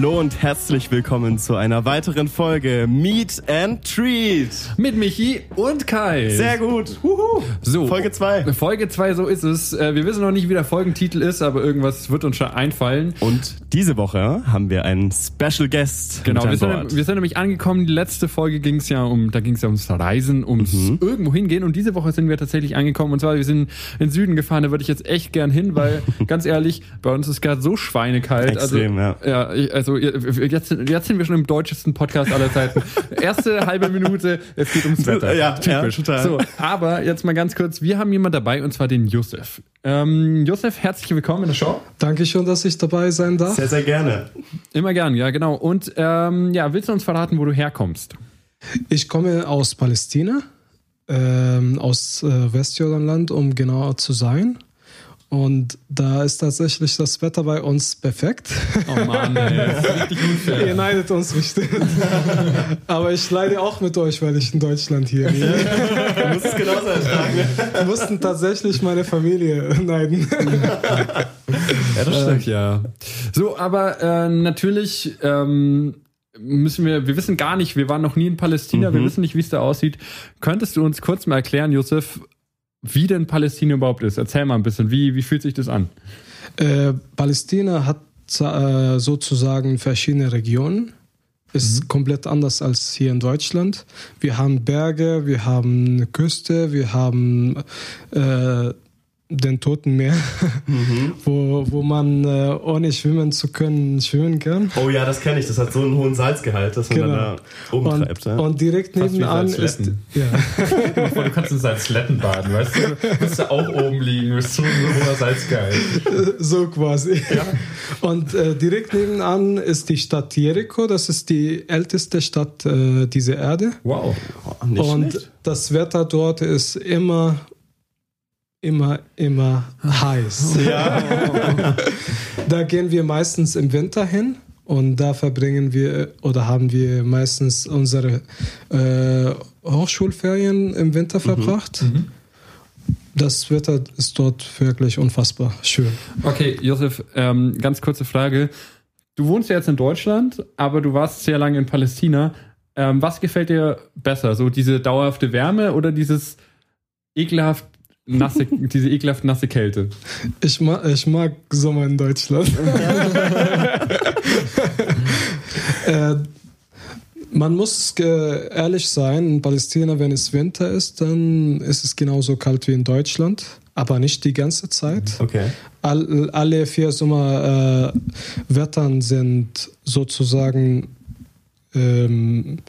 Hallo und herzlich willkommen zu einer weiteren Folge Meet and Treat. Mit Michi und Kai. Sehr gut. Huhu. So. Folge 2. Folge 2, so ist es. Äh, Wir wissen noch nicht, wie der Folgentitel ist, aber irgendwas wird uns schon einfallen. Und diese Woche haben wir einen Special Guest. Genau, mit wir sind, wir sind nämlich angekommen. Die letzte Folge ging es ja um, da ging es ja ums Reisen, ums Mhm. irgendwo hingehen. Und diese Woche sind wir tatsächlich angekommen. Und zwar, wir sind in den Süden gefahren. Da würde ich jetzt echt gern hin, weil ganz ehrlich, bei uns ist gerade so schweinekalt. Extrem, also, ja. ich- Also jetzt, jetzt sind wir schon im deutschesten Podcast aller Zeiten. Erste halbe Minute, es geht ums Wetter. Ja, Typisch. ja, total. So, aber jetzt mal ganz kurz, wir haben jemanden dabei und zwar den Josef. Ähm, Josef, herzlich willkommen in der Show. Dankeschön, dass ich dabei sein darf. Sehr, sehr gerne. Immer gern, ja, genau. Und ähm, ja, willst du uns verraten, wo du herkommst? Ich komme aus Palästina, ähm, aus äh, Westjordanland, um genauer zu sein. Und da ist tatsächlich das Wetter bei uns perfekt. Oh Mann, ey, das ist richtig unfair. Ihr neidet uns richtig. Aber ich leide auch mit euch, weil ich in Deutschland hier bin. Du musst es genauso ertragen. Wir mussten tatsächlich meine Familie neiden. Ja, das Ach, ja. So, aber äh, natürlich ähm, müssen wir, wir wissen gar nicht, wir waren noch nie in Palästina, wir wissen nicht, wie es da aussieht. Könntest du uns kurz mal erklären, Josef, wie denn Palästina überhaupt ist? Erzähl mal ein bisschen, wie, wie fühlt sich das an? Äh, Palästina hat äh, sozusagen verschiedene Regionen. Ist komplett anders als hier in Deutschland. Wir haben Berge, wir haben eine Küste, wir haben äh, den Toten Meer, wo, wo man äh, ohne schwimmen zu können schwimmen kann. Oh ja, das kenne ich. Das hat so einen hohen Salzgehalt, dass man Genau. dann da umtreibt. Und, ja. und direkt Fast wie nebenan ist ja, du kannst in Salzletten baden, weißt du? Du musst da auch oben liegen, bist so ein hoher Salzgeil. so quasi. Und äh, direkt nebenan ist die Stadt Jericho. Das ist die älteste Stadt äh, dieser Erde. Wow. Oh, nicht Und schlecht. das Wetter dort ist immer, immer, immer heiß. Ja. Da gehen wir meistens im Winter hin und da verbringen wir oder haben wir meistens unsere äh, Hochschulferien im Winter verbracht. Das Wetter ist dort wirklich unfassbar schön. Okay, Josef, ähm, ganz kurze Frage. Du wohnst ja jetzt in Deutschland, aber du warst sehr lange in Palästina. Ähm, was gefällt dir besser? So diese dauerhafte Wärme oder dieses ekelhaft nasse, diese ekelhaft nasse Kälte? Ich mag, ich mag Sommer in Deutschland. äh, man muss äh, ehrlich sein, in Palästina, wenn es Winter ist, dann ist es genauso kalt wie in Deutschland, aber nicht die ganze Zeit. Okay. All, alle vier Sommerwettern äh, sind sozusagen, ähm,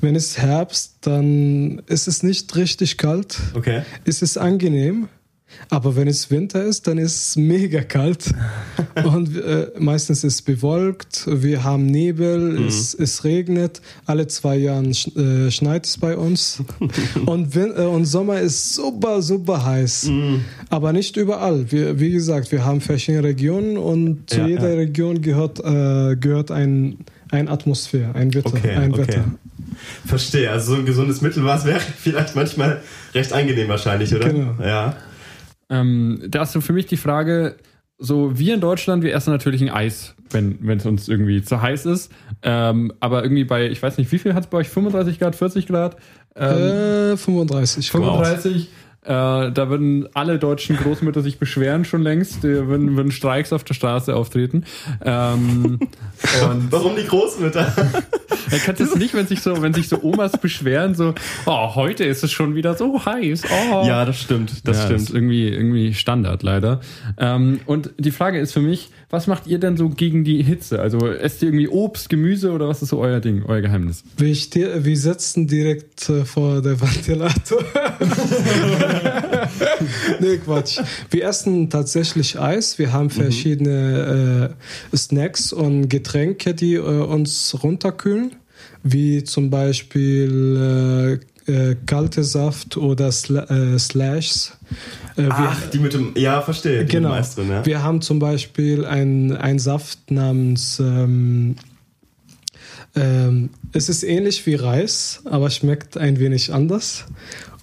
wenn es Herbst, dann ist es nicht richtig kalt. Okay. Es ist angenehm, aber wenn es Winter ist, dann ist es mega kalt. Und äh, meistens ist es bewolkt, wir haben Nebel, es, es regnet, alle zwei Jahre sch äh, schneit es bei uns. und, Win äh, und Sommer ist super, super heiß. Aber nicht überall. Wir, wie gesagt, wir haben verschiedene Regionen und zu Ja, jeder ja. Region gehört, äh, gehört ein, ein Atmosphäre, ein Wetter. Okay, ein okay. Verstehe. Also so ein gesundes Mittelmaß wäre vielleicht manchmal recht angenehm wahrscheinlich, oder? Genau. Ja. Ähm, da ist so für mich die Frage, so wir in Deutschland, wir essen natürlich ein Eis, wenn wenn es uns irgendwie zu heiß ist. Ähm, aber irgendwie bei, ich weiß nicht, wie viel hat es bei euch? 35 Grad, 40 Grad? Ähm, Äh, 35. genau. 35. Äh, da würden alle deutschen Großmütter sich beschweren schon längst. Die würden, würden Streiks auf der Straße auftreten. Ähm, Warum die Großmütter? er kann es nicht, wenn sich so, wenn sich so Omas beschweren, so, oh, heute ist es schon wieder so heiß. Oh. ja, das stimmt. Das ja, stimmt. Ist irgendwie, irgendwie Standard leider. Ähm, und die Frage ist für mich, was macht ihr denn so gegen die Hitze? Also esst ihr irgendwie Obst, Gemüse oder was ist so euer Ding, euer Geheimnis? Wir, ste- wir sitzen direkt äh, vor der Ventilator. nee, Quatsch. Wir essen tatsächlich Eis. Wir haben verschiedene äh, Snacks und Getränke, die äh, uns runterkühlen. Wie zum Beispiel äh, äh, kalte Saft oder Sla äh, Slashs. Äh, wir- Ach, die mit dem. Ja, verstehe. Die Genau. drin, ja. Wir haben zum Beispiel einen Saft namens. Ähm, ähm, es ist ähnlich wie Reis, aber schmeckt ein wenig anders.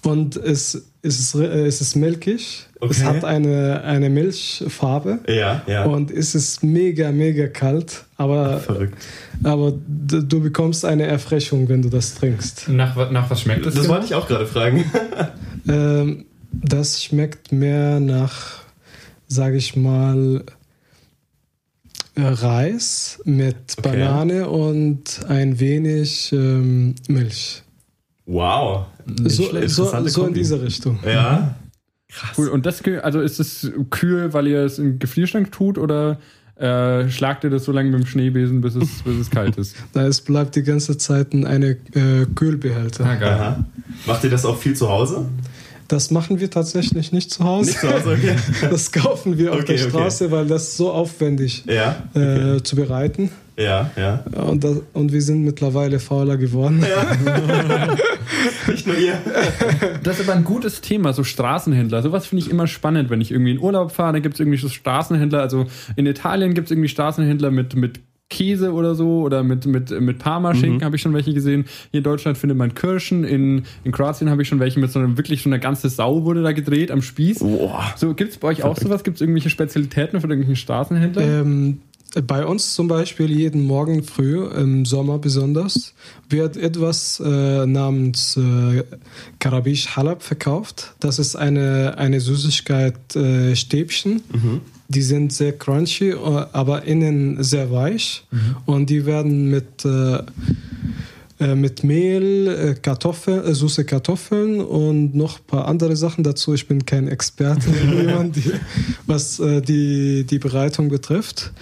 Und es, es ist, äh, es ist milchig. Es Okay. hat eine, eine Milchfarbe. Ja, ja. Und es ist mega, mega kalt. Aber, Verrückt. aber du bekommst eine Erfrischung, wenn du das trinkst. Nach, nach was schmeckt das? Das genau? wollte ich auch gerade fragen. Ähm, das schmeckt mehr nach, sage ich mal, äh, Reis mit Okay. Banane und ein wenig ähm, Milch. Wow. So, so, so in diese Richtung. Ja. Krass. Cool. Und das, also ist es kühl, weil ihr es im Gefrierschrank tut oder äh, schlagt ihr das so lange mit dem Schneebesen, bis es, bis es kalt ist? Da es bleibt die ganze Zeit in eine äh, Kühlbehälter. Ah, geil. Aha. Macht ihr das auch viel zu Hause? Das machen wir tatsächlich nicht zu Hause. Nicht zu Hause, okay. Das kaufen wir auf Okay, der okay. Straße, weil das so aufwendig Ja. äh, zu bereiten. Ja, ja. Und, das, und wir sind mittlerweile fauler geworden. Nicht nur ihr. Das ist aber ein gutes Thema, so Straßenhändler. Sowas finde ich immer spannend, wenn ich irgendwie in Urlaub fahre, dann gibt es irgendwie so Straßenhändler. Also in Italien gibt es irgendwie Straßenhändler mit, mit Käse oder so oder mit, mit, mit Parmaschinken habe ich schon welche gesehen. Hier in Deutschland findet man Kirschen. In, in Kroatien habe ich schon welche mit so einer wirklich so einer ganze Sau wurde da gedreht am Spieß. Boah. So, gibt es bei euch auch sowas? Gibt es irgendwelche Spezialitäten von irgendwelchen Straßenhändlern? Ähm, bei uns zum Beispiel jeden Morgen früh, im Sommer besonders, wird etwas äh, namens äh, Karabisch Halab verkauft. Das ist eine, eine Süßigkeit äh, Stäbchen. Die sind sehr crunchy, äh, aber innen sehr weich. Und die werden mit, äh, äh, mit Mehl, Kartoffeln, süße Kartoffeln und noch ein paar andere Sachen dazu. Ich bin kein Experte, jemand, die, was die, die Bereitung betrifft.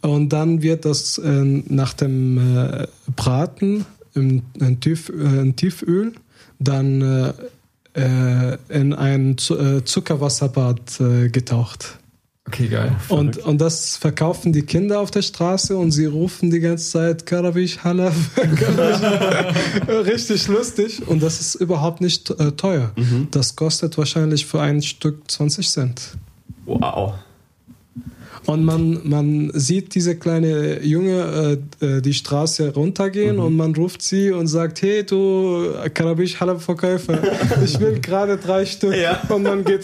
Und dann wird das nach dem Braten im, in, Tief, in Tieföl dann in ein Zu Zuckerwasserbad getaucht. Okay, geil. Und, und das verkaufen die Kinder auf der Straße und sie rufen die ganze Zeit Karabisch, Halaf. Richtig lustig. Und das ist überhaupt nicht äh, teuer. Das kostet wahrscheinlich für ein Stück 20 Cent. Wow. Und man, man sieht diese kleine Junge äh, äh, die Straße runtergehen und man ruft sie und sagt, hey du Karabisch Halab Verkäufer, ich will gerade drei Stück. Ja. Und man geht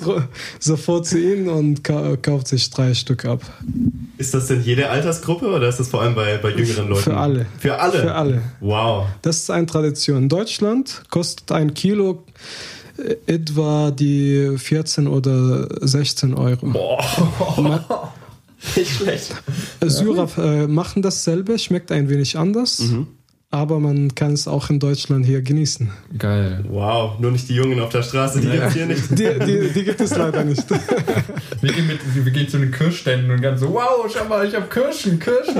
sofort zu ihnen und ka kauft sich drei Stück ab. Ist das denn jede Altersgruppe oder ist das vor allem bei, bei jüngeren Leuten? Für alle. Für alle? Für alle. Wow. Das ist eine Tradition. In Deutschland kostet ein Kilo äh, etwa die 14 oder 16 Euro. Boah. Nicht schlecht. Syrer äh, machen dasselbe, schmeckt ein wenig anders, aber man kann es auch in Deutschland hier genießen. Geil. Wow. Nur nicht die Jungen auf der Straße, die gibt's hier nicht. Die, die, die gibt es leider nicht. Wir gehen, mit, wir gehen zu den Kirschständen und ganz so, wow, schau mal, ich habe Kirschen, Kirschen,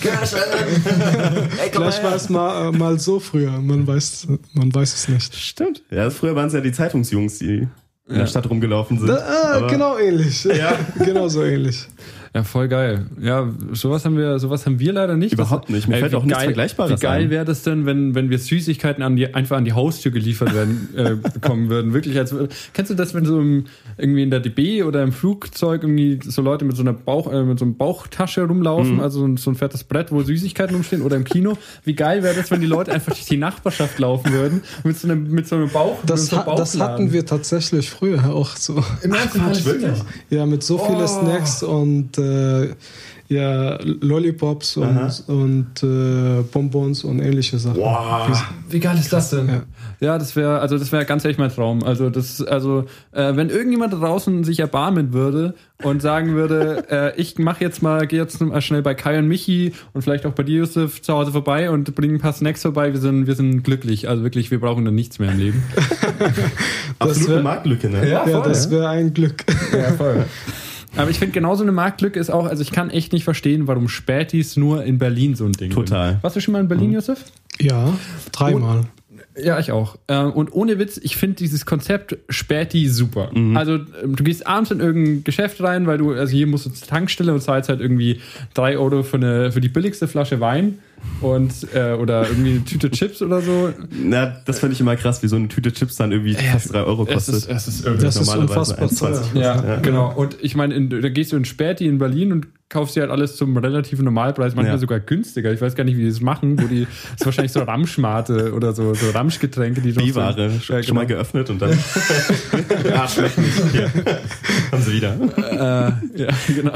Kirschen. Vielleicht war es mal, äh, mal so früher, man weiß, man weiß es nicht. Stimmt. Ja, früher waren es ja die Zeitungsjungs, die in der Stadt rumgelaufen sind. Da, ah, genau ähnlich. Ja. genau so ähnlich. Ja, voll geil. Ja, sowas haben wir, sowas haben wir leider nicht. Überhaupt nicht. Mir fällt wie auch nichts geil, Vergleichbares Wie geil wäre das denn, wenn, wenn wir Süßigkeiten an die, einfach an die Haustür geliefert werden, äh, bekommen würden? Wirklich als, kennst du das, wenn so im, irgendwie in der DB oder im Flugzeug irgendwie so Leute mit so einer Bauch, äh, mit so einer Bauchtasche rumlaufen, Mhm. also so ein, so ein fettes Brett, wo Süßigkeiten rumstehen oder im Kino? Wie geil wäre das, wenn die Leute einfach durch die Nachbarschaft laufen würden mit so einem, mit so einem Bauch, Das, mit so einem ha das hatten wir tatsächlich früher auch so. Im Ernst, wirklich? Ja, mit so viele Oh. Snacks und äh, ja, Lollipops Aha. und, und äh, Bonbons und ähnliche Sachen. Wow. Wie geil ist das denn? Ja. Ja, das wäre, also das wäre ganz ehrlich mein Traum. Also das, also äh, wenn irgendjemand da draußen sich erbarmen würde und sagen würde, äh, ich mache jetzt mal, gehe jetzt mal schnell bei Kai und Michi und vielleicht auch bei dir, Josef, zu Hause vorbei und bringe ein paar Snacks vorbei. Wir sind, wir sind glücklich. Also wirklich, wir brauchen dann nichts mehr im Leben. Absolute wär- Marktlücke, ne? Ja, das wäre ein Glück. Ja, voll. Aber ich finde genauso eine Marktlücke ist auch, also ich kann echt nicht verstehen, warum Spätis nur in Berlin so ein Ding Total. sind. Warst du schon mal in Berlin, Josef? Ja, dreimal. Ja, ich auch. Ähm, Und ohne Witz, ich finde dieses Konzept Späti super. Also ähm, du gehst abends in irgendein Geschäft rein, weil du, also hier musst du zur Tankstelle und zahlst halt irgendwie drei Euro für, eine, für die billigste Flasche Wein und äh, oder irgendwie eine Tüte Chips oder so. Na, das finde ich immer krass, wie so eine Tüte Chips dann irgendwie fast 3 Euro Es kostet. ist, es ist irgendwie Das ist normalerweise unfassbar 1,20. teuer. ja, genau. Und ich meine, in- da gehst du in Späti in Berlin und kaufst du halt alles zum relativen Normalpreis, manchmal Ja. sogar günstiger. Ich weiß gar nicht, wie die das machen, wo die, das ist wahrscheinlich so Ramschmate oder so, so Ramschgetränke, die Die so- Ware Ja, schon genau. mal geöffnet und dann. ja, schmeckt nicht. Hier. Haben sie wieder. äh, ja, genau.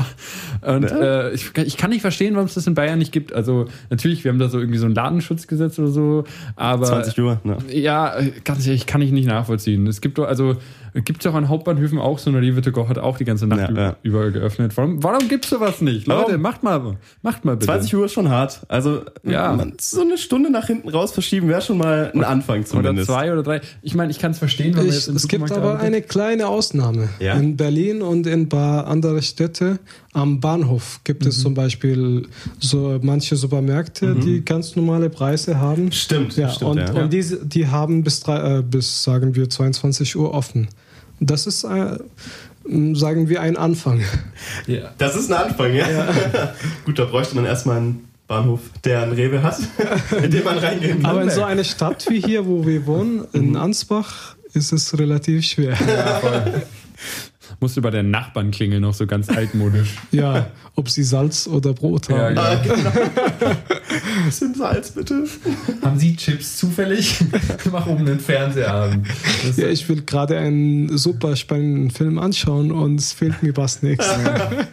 Und Ja. äh, ich, ich kann nicht verstehen, warum es das in Bayern nicht gibt. Also natürlich, wir haben da so irgendwie so ein Ladenschutzgesetz oder so, aber 20 Uhr. Ne? ja, äh, ganz ehrlich, kann ich nicht nachvollziehen. Es gibt doch, also gibt es auch an Hauptbahnhöfen auch so eine Rewe to go hat auch die ganze Nacht Ja, über, ja. über geöffnet. Warum, warum gibt's sowas nicht? Warum? Leute, macht mal, macht mal bitte. 20 Uhr ist schon hart. Also Ja. man, so eine Stunde nach hinten raus verschieben wäre schon mal ein Anfang oder zumindest. zwei oder drei. Ich meine, ich kann es verstehen, wenn man Ich, jetzt es gibt aber arbeitet. eine kleine Ausnahme. Ja? In Berlin und in ein paar andere Städte am Bahnhof gibt Mhm. es zum Beispiel so manche Supermärkte, die ganz normale Preise haben. Stimmt, Ja, stimmt. und, ja. und diese, die haben bis, drei, äh, bis, sagen wir, 22 Uhr offen. Das ist, äh, sagen wir, ein Anfang. Ja. Das ist ein Anfang, ja. Gut, da bräuchte man erstmal einen Bahnhof, der einen Rewe hat, in den man reingehen kann. Aber in so einer Stadt wie hier, wo wir wohnen, Mhm. in Ansbach, ist es relativ schwer. Musste bei der Nachbarn klingeln, noch so ganz altmodisch. Ja, ob sie Salz oder Brot haben. Ja, Ah, genau. Bisschen Salz, bitte. Haben Sie Chips zufällig? Mach oben den Fernseher an. Ja, ich will gerade einen super spannenden Film anschauen und es fehlt mir fast nichts.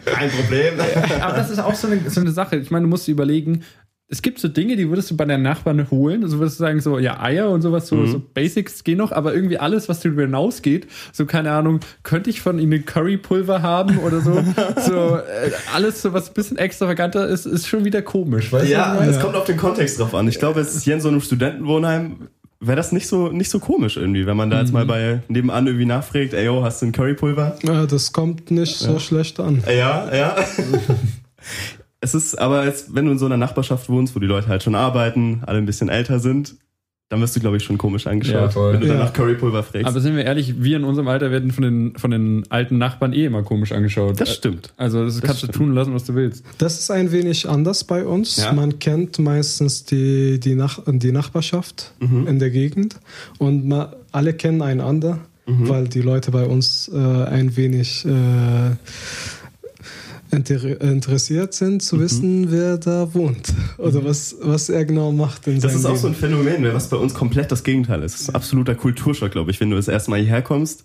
Kein Problem. Aber das ist auch so eine, so eine Sache. Ich meine, du musst dir überlegen, es gibt so Dinge, die würdest du bei deinen Nachbarn holen. Also würdest du sagen, so, ja, Eier und sowas, so, so Basics gehen noch, aber irgendwie alles, was darüber hinausgeht, so, keine Ahnung, könnte ich von ihnen Currypulver haben oder so. so äh, alles, so was ein bisschen extravaganter ist, ist schon wieder komisch, weißt Ja, du? es kommt auf den Kontext drauf an. Ich glaube, es ist hier in so einem Studentenwohnheim wäre das nicht so, nicht so komisch irgendwie, wenn man da jetzt mal bei nebenan irgendwie nachfragt, ey, yo, hast du ein Currypulver? Ja, das kommt nicht so schlecht an. Ja, ja. es ist aber jetzt, wenn du in so einer Nachbarschaft wohnst, wo die Leute halt schon arbeiten, alle ein bisschen älter sind, dann wirst du, glaube ich, schon komisch Ja, angeschaut, voll. wenn du Ja. dann nach Currypulver fragst. Aber sind wir ehrlich, wir in unserem Alter werden von den, von den alten Nachbarn eh immer komisch angeschaut. das stimmt. Also das, kannst stimmt. du tun lassen, was du willst. Das ist ein wenig anders bei uns. Ja. Man kennt meistens die, die, Nach die Nachbarschaft in der Gegend und ma, alle kennen einander, weil die Leute bei uns äh, ein wenig äh, interessiert sind zu wissen, wer da wohnt oder was, was er genau macht in Das ist auch so Leben. ein Phänomen, ne, was bei uns komplett das Gegenteil ist. Das ist ein absoluter Kulturschock, glaube ich, wenn du das erste Mal hierher kommst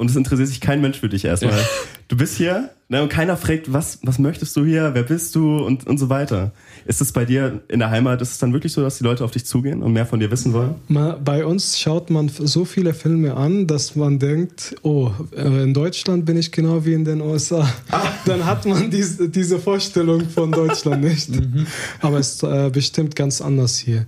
und es interessiert sich kein Mensch für dich erstmal. Ja. Du bist hier ne, und keiner fragt, was, was möchtest du hier, wer bist du und, und so weiter. Ist es bei dir in der Heimat, ist es dann wirklich so, dass die Leute auf dich zugehen und mehr von dir wissen wollen? Bei uns schaut man so viele Filme an, dass man denkt, oh, äh, in Deutschland bin ich genau wie in den USA. Dann hat man diese, diese Vorstellung von Deutschland nicht. Aber es ist äh, bestimmt ganz anders hier.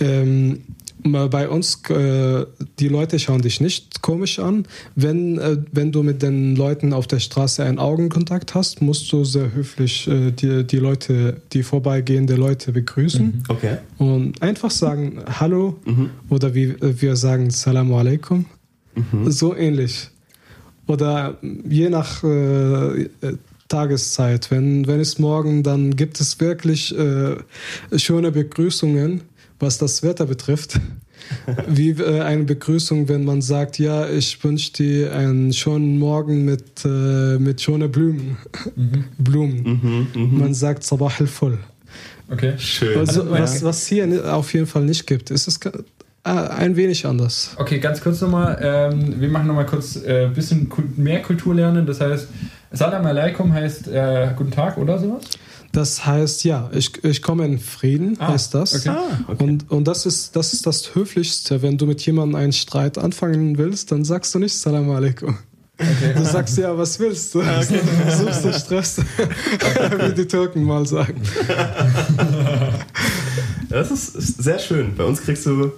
Ähm, bei uns, äh, die Leute schauen dich nicht komisch an. Wenn, äh, wenn du mit den Leuten auf der Straße einen Augenkontakt hast, musst du sehr höflich äh, die, die Leute, die vorbeigehende Leute begrüßen. Okay. Und einfach sagen Hallo oder wie wir sagen Salamu alaikum. So ähnlich. Oder je nach äh, Tageszeit. Wenn, wenn es morgen, dann gibt es wirklich äh, schöne Begrüßungen, was das Wetter betrifft. Wie äh, eine Begrüßung, wenn man sagt, ja, ich wünsche dir einen schönen Morgen mit, äh, mit schönen Blumen. Blumen. Man sagt Sabah al-Full. Okay. Schön. Also, Also, was, ja. was hier auf jeden Fall nicht gibt, ist es äh, ein wenig anders. Okay, ganz kurz nochmal. Ähm, wir machen nochmal kurz ein äh, bisschen mehr Kultur lernen. Das heißt, Salam Aleikum heißt äh, Guten Tag oder sowas? Das heißt, ja, ich, ich komme in Frieden, Ah, heißt das. okay. Ah, okay. Und, und das, ist, das ist das Höflichste. Wenn du mit jemandem einen Streit anfangen willst, dann sagst du nicht Salam alaikum. Du sagst ja, was willst du? Suchst du Stress? Wie die Türken mal sagen. Das ist sehr schön. Bei uns kriegst du,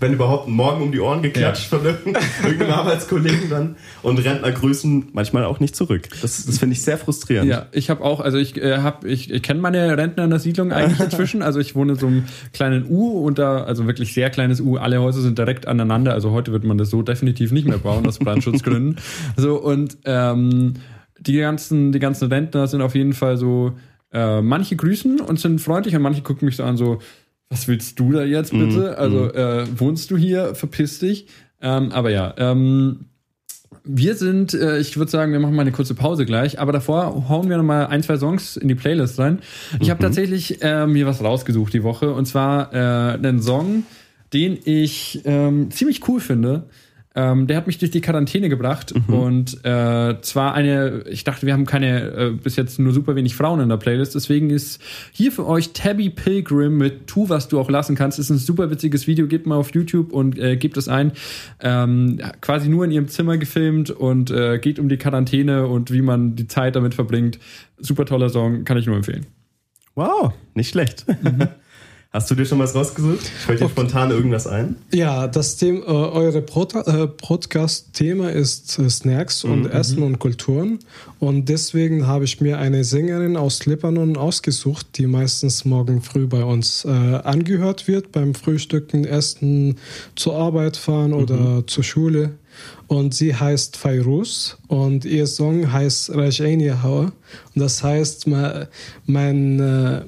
wenn überhaupt, Morgen um die Ohren geklatscht von irgendeinem irgendeinem Arbeitskollegen dann. Und Rentner grüßen manchmal auch nicht zurück. Das, das finde ich sehr frustrierend. Ja, ich habe auch, also ich äh, habe, ich, ich kenne meine Rentner in der Siedlung eigentlich inzwischen. Also ich wohne in so einem kleinen U und da, also wirklich sehr kleines U. Alle Häuser sind direkt aneinander. Also heute wird man das so definitiv nicht mehr bauen aus Brandschutzgründen. So und ähm, die ganzen, die ganzen Rentner sind auf jeden Fall so. Äh, manche grüßen und sind freundlich und manche gucken mich so an so. Was willst du da jetzt bitte? Also äh, wohnst du hier? Verpiss dich. Ähm, aber ja, ähm, Wir sind, äh, ich würde sagen, wir machen mal eine kurze Pause gleich, aber davor hauen wir noch mal ein, zwei Songs in die Playlist rein. Ich habe tatsächlich äh, mir was rausgesucht die Woche und zwar äh, einen Song, den ich ähm, ziemlich cool finde. Ähm, der hat mich durch die Quarantäne gebracht und äh, zwar eine, ich dachte, wir haben keine, äh, bis jetzt nur super wenig Frauen in der Playlist, deswegen ist hier für euch Tabby Pilgrim mit Tu, was du auch lassen kannst. Ist ein super witziges Video, gebt mal auf YouTube und äh, gebt es ein. Ähm, quasi nur in ihrem Zimmer gefilmt und äh, geht um die Quarantäne und wie man die Zeit damit verbringt. Super toller Song, kann ich nur empfehlen. Wow, nicht schlecht. Hast du dir schon was rausgesucht? Fällt dir spontan irgendwas ein? Ja, das Thema, äh, eure Prot äh, Podcast-Thema ist äh, Snacks und Essen und Kulturen. Und deswegen habe ich mir eine Sängerin aus Libanon ausgesucht, die meistens morgen früh bei uns äh, angehört wird, beim Frühstücken, Essen, zur Arbeit fahren oder zur Schule. Und sie heißt Fairuz und ihr Song heißt Rajani Hawa. Und das heißt, mein, mein, äh,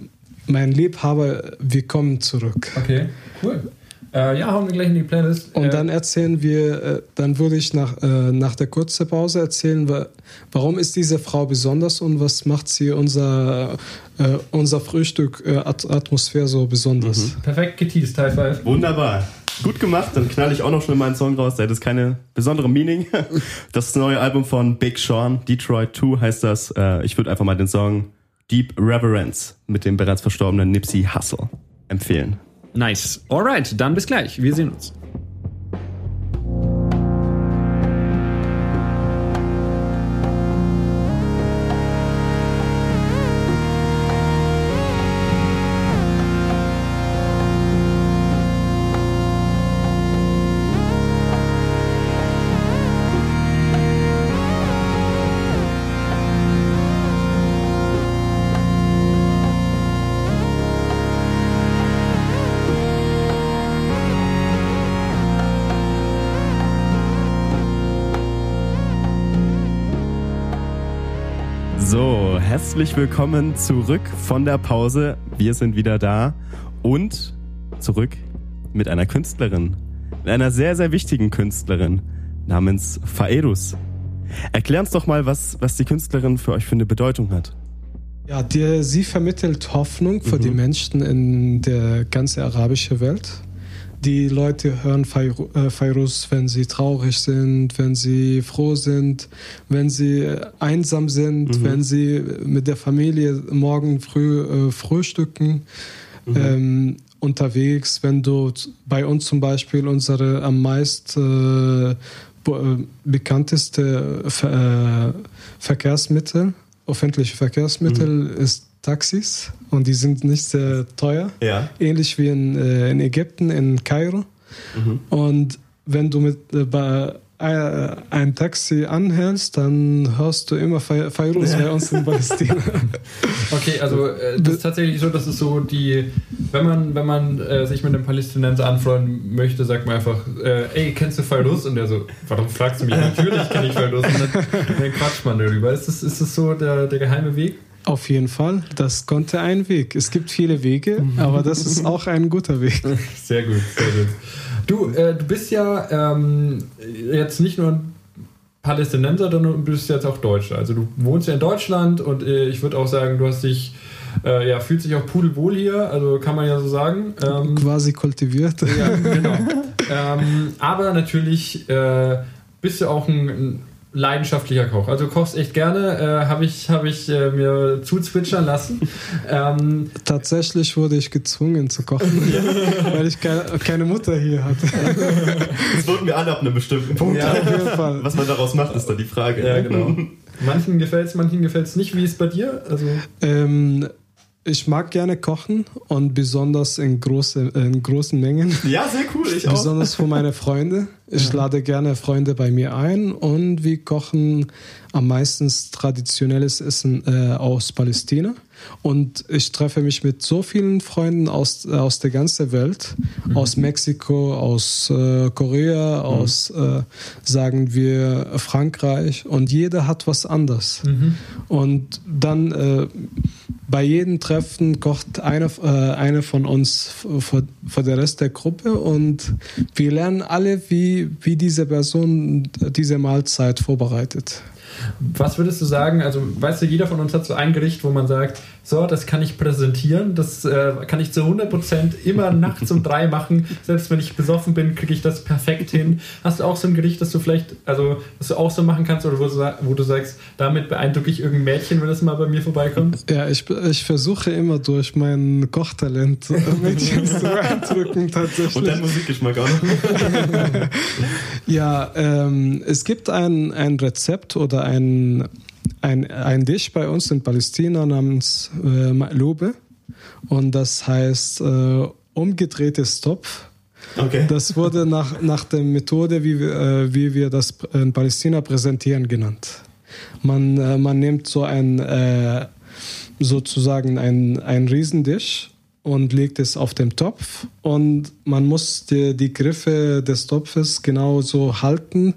mein Liebhaber, wir kommen zurück. Okay, cool. Äh, ja, hauen wir gleich in die Playlist. Und Äh, dann erzählen wir, äh, dann würde ich nach, äh, nach der kurzen Pause erzählen, wa- warum ist diese Frau besonders und was macht sie unser, äh, unser Frühstück äh, At Atmosphäre so besonders. Perfekt geteased, High Five. Wunderbar. Gut gemacht, dann knall ich auch noch schnell meinen Song raus. Der hat jetzt keine besondere Meaning. Das ist das neue Album von Big Sean, Detroit 2 heißt das. Ich würde einfach mal den Song Deep Reverence mit dem bereits verstorbenen Nipsey Hussle empfehlen. Nice. Alright, dann bis gleich. Wir sehen uns. Herzlich willkommen zurück von der Pause. Wir sind wieder da und zurück mit einer Künstlerin, mit einer sehr, sehr wichtigen Künstlerin namens Faerus. Erklär uns doch mal, was, was die Künstlerin für euch für eine Bedeutung hat. Ja, die, sie vermittelt Hoffnung für die Menschen in der ganzen arabischen Welt. Die Leute hören Fayru- äh, wenn sie traurig sind, wenn sie froh sind, wenn sie äh, einsam sind, wenn sie mit der Familie morgen früh äh, frühstücken. Ähm, unterwegs, wenn du bei uns zum Beispiel unsere am meist äh, äh, bekannteste Ver, äh, Verkehrsmittel, öffentliche Verkehrsmittel ist Taxis und die sind nicht sehr teuer. Ja. Ähnlich wie in, äh, in Ägypten, in Kairo. Und wenn du mit äh, bei, äh, ein Taxi anhältst, dann hörst du immer Fay- Fairuz bei uns in Palästina. Okay, also äh, das ist tatsächlich so, dass es so die, wenn man, wenn man äh, sich mit einem Palästinenser anfreunden möchte, sagt man einfach, äh, ey, kennst du Fallus? Und der so, warum fragst du mich? Natürlich kenne ich Fallus. Und dann, dann quatscht man darüber. Ist das, ist das so der, der geheime Weg? Auf jeden Fall, das konnte ein Weg. Es gibt viele Wege, aber das ist auch ein guter Weg. Sehr gut, sehr gut. Du, äh, du bist ja ähm, jetzt nicht nur ein Palästinenser, sondern du bist jetzt auch Deutscher. Also du wohnst ja in Deutschland und äh, ich würde auch sagen, du hast dich, äh, ja, fühlt sich auch pudelwohl hier, also kann man ja so sagen. Ähm, Quasi kultiviert. ja, genau. ähm, aber natürlich äh, bist du auch ein, ein leidenschaftlicher Koch. Also du kochst echt gerne, äh, habe ich, hab ich äh, mir zuzwitschern lassen. Ähm, Tatsächlich wurde ich gezwungen zu kochen, weil ich keine, keine Mutter hier hatte. Das wurden wir alle ab einem bestimmten Punkt. Ja. Auf jeden Fall. Was man daraus macht, ist dann die Frage. ja, genau. Manchen gefällt es, manchen gefällt es nicht. Wie ist es bei dir? Also, Ähm, ich mag gerne kochen und besonders in, große, in großen Mengen. Ja, sehr cool. Ich auch. Besonders für meine Freunde. Ich lade gerne Freunde bei mir ein und wir kochen am meisten traditionelles Essen äh, aus Palästina. Und ich treffe mich mit so vielen Freunden aus, äh, aus der ganzen Welt, aus Mexiko, aus äh, Korea, aus, äh, sagen wir, Frankreich. Und jeder hat was anderes. Und dann äh, bei jedem Treffen kocht eine, äh, eine von uns für, für den Rest der Gruppe und wir lernen alle, wie, wie diese Person diese Mahlzeit vorbereitet. Was würdest du sagen? Also, weißt du, jeder von uns hat so ein Gericht, wo man sagt, so, das kann ich präsentieren, das äh, kann ich zu 100% immer nachts um drei machen. Selbst wenn ich besoffen bin, kriege ich das perfekt hin. Hast du auch so ein Gericht, das du vielleicht, also, das du auch so machen kannst oder wo du, wo du sagst, damit beeindrucke ich irgendein Mädchen, wenn das mal bei mir vorbeikommt? Ja, ich, ich versuche immer durch mein Kochtalent Mädchen zu beeindrucken, tatsächlich. Und dein Musikgeschmack auch noch. ja, ähm, es gibt ein, ein Rezept oder ein ein, ein Dish bei uns in Palästina namens äh, Ma'lube und das heißt äh, umgedrehtes Topf. Okay. Das wurde nach, nach der Methode, wie wir, äh, wie wir das in Palästina präsentieren, genannt. Man, äh, man nimmt so ein, äh, sozusagen ein, ein Riesendisch und legt es auf den Topf und man muss die, die Griffe des Topfes genau so halten,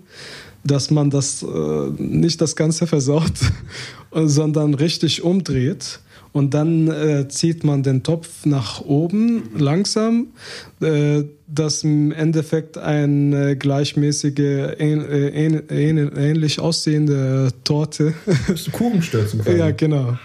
dass man das äh, nicht das Ganze versaut, sondern richtig umdreht. Und dann äh, zieht man den Topf nach oben langsam, äh, dass im Endeffekt eine äh, gleichmäßige, ähn, äh, ähn, ähn, ähnlich aussehende Torte. Kuchenstürzen. ja, genau.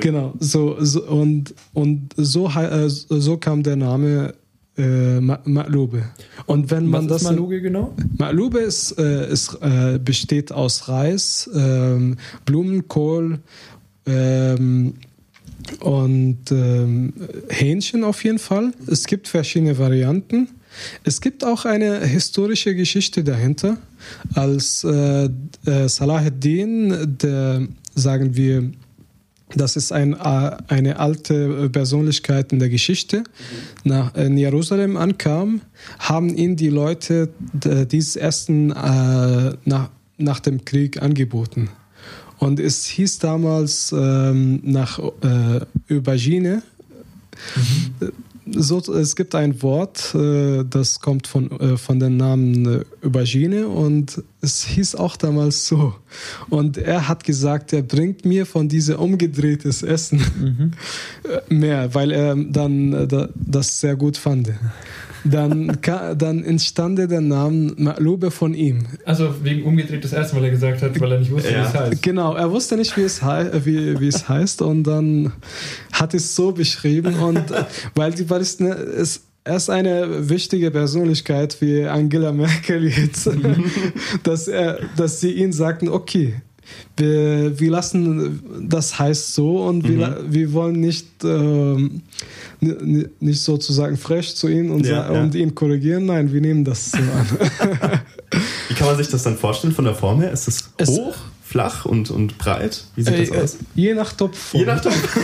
Genau, so, so, und, und so, äh, so kam der Name äh, Ma'lube. Und wenn man Was das. ist Ma'lube genau? Ma'lube ist, äh, ist, äh, besteht aus Reis, ähm, Blumenkohl ähm, und ähm, Hähnchen auf jeden Fall. Es gibt verschiedene Varianten. Es gibt auch eine historische Geschichte dahinter. Als äh, äh Salahuddin, der, sagen wir, das ist ein, äh, eine alte Persönlichkeit in der Geschichte. Nach, in Jerusalem ankam, haben ihn die Leute dieses Essen äh, nach, nach dem Krieg angeboten. Und es hieß damals ähm, nach äh, Aubergine. Mhm so, es gibt ein Wort, äh, das kommt von, äh, von dem Namen äh, Aubergine und es hieß auch damals so. Und er hat gesagt, er bringt mir von diesem umgedrehtes Essen mhm. mehr, weil er dann das sehr gut fand. Dann, dann entstand der Name Ma'lube von ihm. Also wegen umgedrehtes Essen, weil er gesagt hat, weil er nicht wusste, ja. wie es heißt. Genau, er wusste nicht, wie es, wie, wie es heißt und dann hat es so beschrieben und weil die Palästina ist er ist eine wichtige Persönlichkeit wie Angela Merkel jetzt, dass, er, dass sie ihn sagten, okay, wir, wir lassen das heißt so und mhm. wir, wir wollen nicht ähm, nicht sozusagen frech zu ihm und, ja, ja. und ihn korrigieren. Nein, wir nehmen das so an. Wie kann man sich das dann vorstellen von der Form her? Ist es, es hoch? Flach und, und breit? Wie sieht äh, das aus? Je nach Topf. Je nach Topf.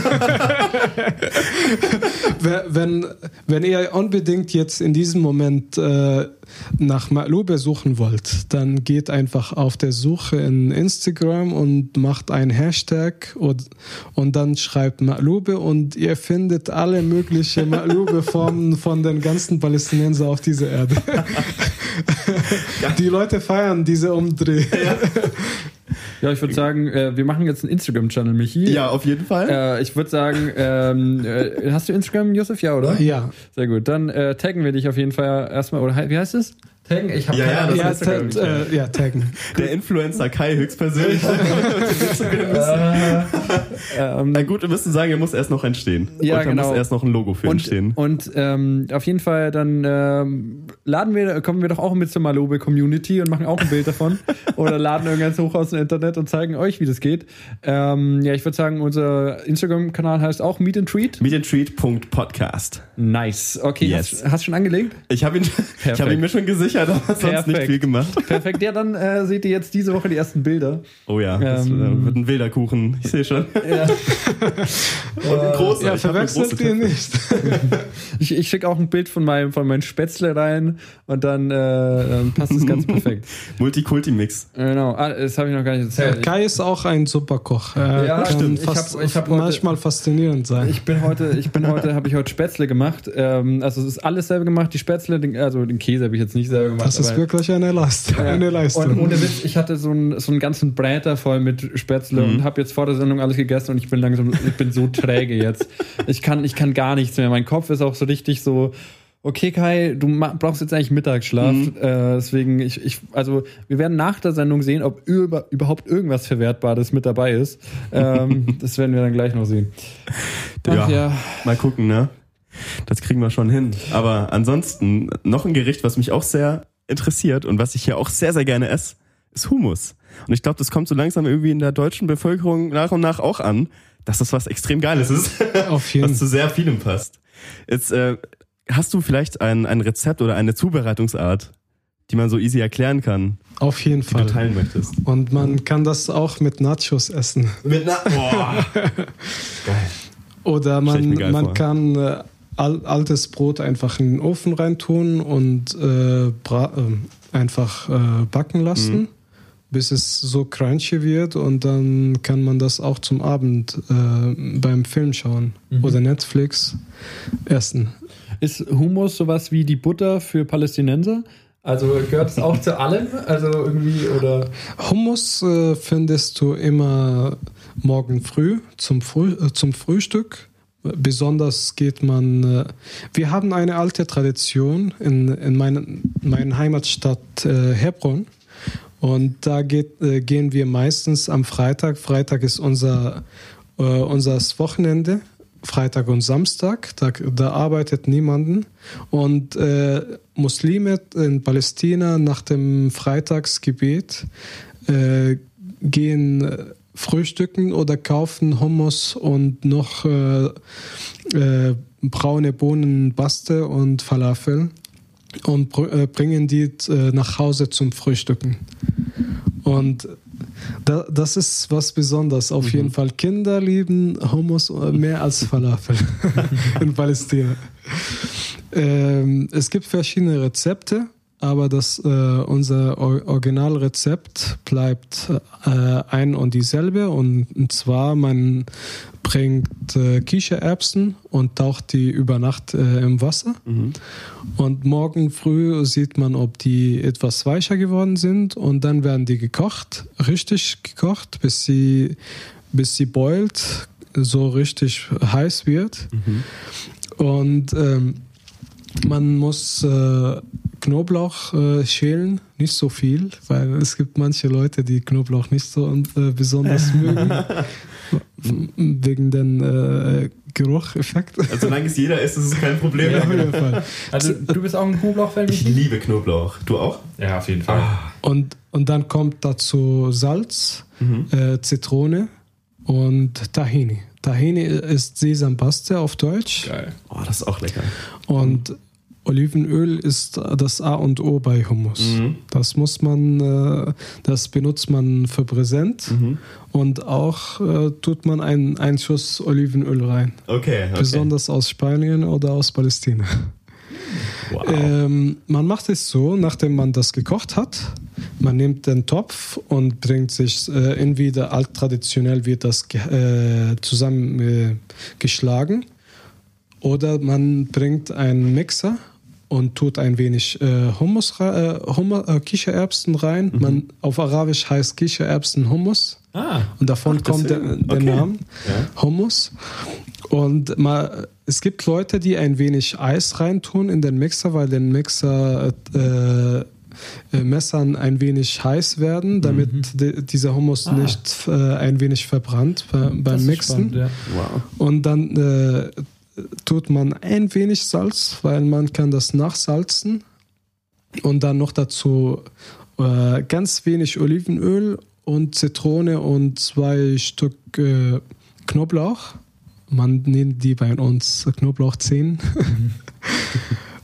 wenn, wenn ihr unbedingt jetzt in diesem Moment äh, nach Ma'lube suchen wollt, dann geht einfach auf der Suche in Instagram und macht einen Hashtag und, und dann schreibt Ma'lube und ihr findet alle möglichen Ma'lube-Formen von den ganzen Palästinensern auf dieser Erde. Die Leute feiern diese Umdreh. Ja. Ja, ich würde sagen, äh, wir machen jetzt einen Instagram-Channel, Michi. Ja, auf jeden Fall. Äh, ich würde sagen, ähm, äh, hast du Instagram, Josef? Ja, oder? Ja. Sehr gut. Dann äh, taggen wir dich auf jeden Fall erstmal. Oder wie heißt es? Taggen? Ich habe ja, keine Ahnung. Ja, ta äh, ja, taggen. Der Influencer Kai höchstpersönlich. äh, ähm, Na gut, wir müssen sagen, er muss erst noch entstehen. Ja, und da genau. muss erst noch ein Logo für und, entstehen. Und ähm, auf jeden Fall, dann ähm, laden wir, kommen wir doch auch mit zur Malobe Community und machen auch ein Bild davon. Oder laden irgendwas hoch aus dem Internet und zeigen euch, wie das geht. Ähm, ja, ich würde sagen, unser Instagram-Kanal heißt auch Meet and Treat. Meetandtreat.podcast. Nice. Okay, yes. hast, du schon angelegt? Ich habe ihn, ich hab ihn mir schon gesichert ja, da hat sonst nicht viel gemacht. Perfekt. Ja, dann äh, seht ihr jetzt diese Woche die ersten Bilder. Oh ja, das ähm, wird ein wilder Kuchen. Ich sehe schon. Ja. Und ein großer. Ja, verwechselt ihr nicht. Ich, ich schicke auch ein Bild von meinem, von meinem Spätzle rein und dann, äh, passt das ganz perfekt. Multikulti-Mix. Genau, ah, das habe ich noch gar nicht erzählt. Kai ist auch ein super Koch. Er Ja, stimmt. Ich hab- ich hab heute- manchmal faszinierend sein. Ich bin heute, ich bin heute, habe ich heute Spätzle gemacht. Ähm, also es ist alles selber gemacht. Die Spätzle, den, also den Käse habe ich jetzt nicht selber gemacht. das ist wirklich eine, Leist Ja. eine Leistung. Und ohne Witz, ich hatte so einen, so einen ganzen Bräter voll mit Spätzle Mhm. und habe jetzt vor der Sendung alles gegessen und ich bin langsam, ich bin so träge jetzt. Ich kann, ich kann gar nichts mehr. Mein Kopf ist auch so richtig so. Okay, Kai, du brauchst jetzt eigentlich Mittagsschlaf. Mhm. Äh, deswegen, ich, ich, also wir werden nach der Sendung sehen, ob über, überhaupt irgendwas Verwertbares mit dabei ist. Ähm, das werden wir dann gleich noch sehen. Ach ja. Mal gucken, ne? Das kriegen wir schon hin. Aber ansonsten noch ein Gericht, was mich auch sehr interessiert und was ich hier auch sehr, sehr gerne esse, ist Hummus. Und ich glaube, das kommt so langsam irgendwie in der deutschen Bevölkerung nach und nach auch an, dass das was extrem Geiles ist, Auf jeden was zu sehr vielem passt. Jetzt äh, hast du vielleicht ein, ein Rezept oder eine Zubereitungsart, die man so easy erklären kann, Auf jeden die du Fall. teilen möchtest. Und man kann das auch mit Nachos essen. Mit einer, boah. Geil. Oder man, man vor. kann äh, altes Brot einfach in den Ofen reintun und äh, äh, einfach äh, backen lassen, Mhm. bis es so crunchy wird und dann kann man das auch zum Abend äh, beim Film schauen Mhm. oder Netflix essen. Ist Hummus sowas wie die Butter für Palästinenser? Also gehört es auch zu allem? Also irgendwie oder. Hummus äh, findest du immer morgen früh zum, Früh, äh, zum Frühstück. Besonders geht man. Äh, wir haben eine alte Tradition in, in meiner Heimatstadt äh, Hebron. Und da geht, äh, gehen wir meistens am Freitag. Freitag ist unser, äh, unser Wochenende. Freitag und Samstag, da, da arbeitet niemanden. Und äh, Muslime in Palästina nach dem Freitagsgebet äh, gehen äh, frühstücken oder kaufen Hummus und noch äh, äh, braune Bohnen, Baste und Falafel und br- äh, bringen die äh, nach Hause zum Frühstücken. Und da, das ist was Besonderes. Auf jeden Fall. Kinder lieben Hummus mehr als Falafel in Palästina. Ähm, es gibt verschiedene Rezepte, aber das, äh, unser Or Originalrezept bleibt äh, ein und dieselbe. Und, und zwar, man bringt äh, Kichererbsen und taucht die über Nacht äh, im Wasser. Und morgen früh sieht man, ob die etwas weicher geworden sind. Und dann werden die gekocht, richtig gekocht, bis sie, bis sie boilt, so richtig heiß wird. Und ähm, man muss äh, Knoblauch äh, schälen, nicht so viel, weil es gibt manche Leute, die Knoblauch nicht so äh, besonders mögen. Wegen den äh, Gerucheffekt. Also solange es jeder isst, ist es kein Problem. Auf jeden Fall. Also du bist auch ein Knoblauch-Fan? Ich liebe Knoblauch. Du auch? Ja, auf jeden Fall. Und, und dann kommt dazu Salz, Mhm. äh, Zitrone und Tahini. Tahini ist Sesampaste auf Deutsch. Geil. Oh, das ist auch lecker. Und Olivenöl ist das A und O bei Hummus. Mhm. Das muss man, äh, das benutzt man für Präsent Mhm. und auch äh, tut man einen, einen Schuss Olivenöl rein. Okay, okay. Besonders aus Spanien oder aus Palästina. Wow. Ähm, man macht es so, nachdem man das gekocht hat, man nimmt den Topf und bringt sich äh, entweder alttraditionell wird das äh, zusammen äh, geschlagen oder man bringt einen Mixer und tut ein wenig äh, Hummus, äh, Hummer, äh, Kichererbsen rein. Man, auf Arabisch heißt Kichererbsen Hummus. Ah. Und davon Ach, kommt der, der Okay. Name Ja. Hummus. Und mal, es gibt Leute, die ein wenig Eis reintun in den Mixer, weil den Mixer äh, äh, Messern ein wenig heiß werden, damit Mhm. die, dieser Hummus Ah. nicht äh, ein wenig verbrannt bei, beim Mixen. spannend, ja. Wow. Und dann äh, tut man ein wenig Salz, weil man kann das nachsalzen. Und dann noch dazu äh, ganz wenig Olivenöl und Zitrone und zwei Stück äh, Knoblauch. Man nennt die bei uns Knoblauchzehen.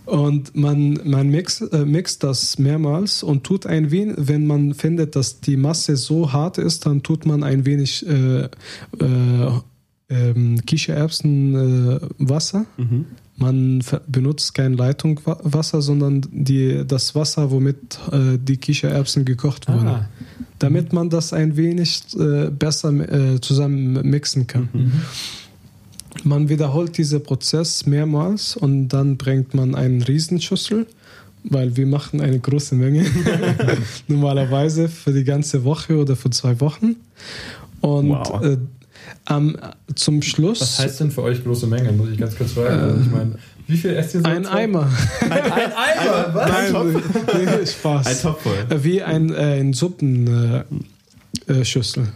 Und man, man mixt, äh, mixt das mehrmals und tut ein wenig, wenn man findet, dass die Masse so hart ist, dann tut man ein wenig äh, äh, ähm, Kichererbsen äh, Wasser Mhm. man benutzt kein Leitungswasser, sondern die, das Wasser, womit äh, die Kichererbsen gekocht wurden. Ah. Damit man das ein wenig äh, besser äh, zusammen mixen kann. Man wiederholt diesen Prozess mehrmals und dann bringt man einen Riesenschüssel, weil wir machen eine große Menge normalerweise für die ganze Woche oder für zwei Wochen. Und Wow. äh, am, zum Schluss Was heißt denn für euch große Menge? Muss ich ganz kurz fragen. Also ich meine, wie viel esst ihr so? ein Eimer. Ein Eimer? Was? Ein Topf. Spaß. Ein Topf voll. Äh, Wie ein, äh, ein Suppenschüssel. Äh.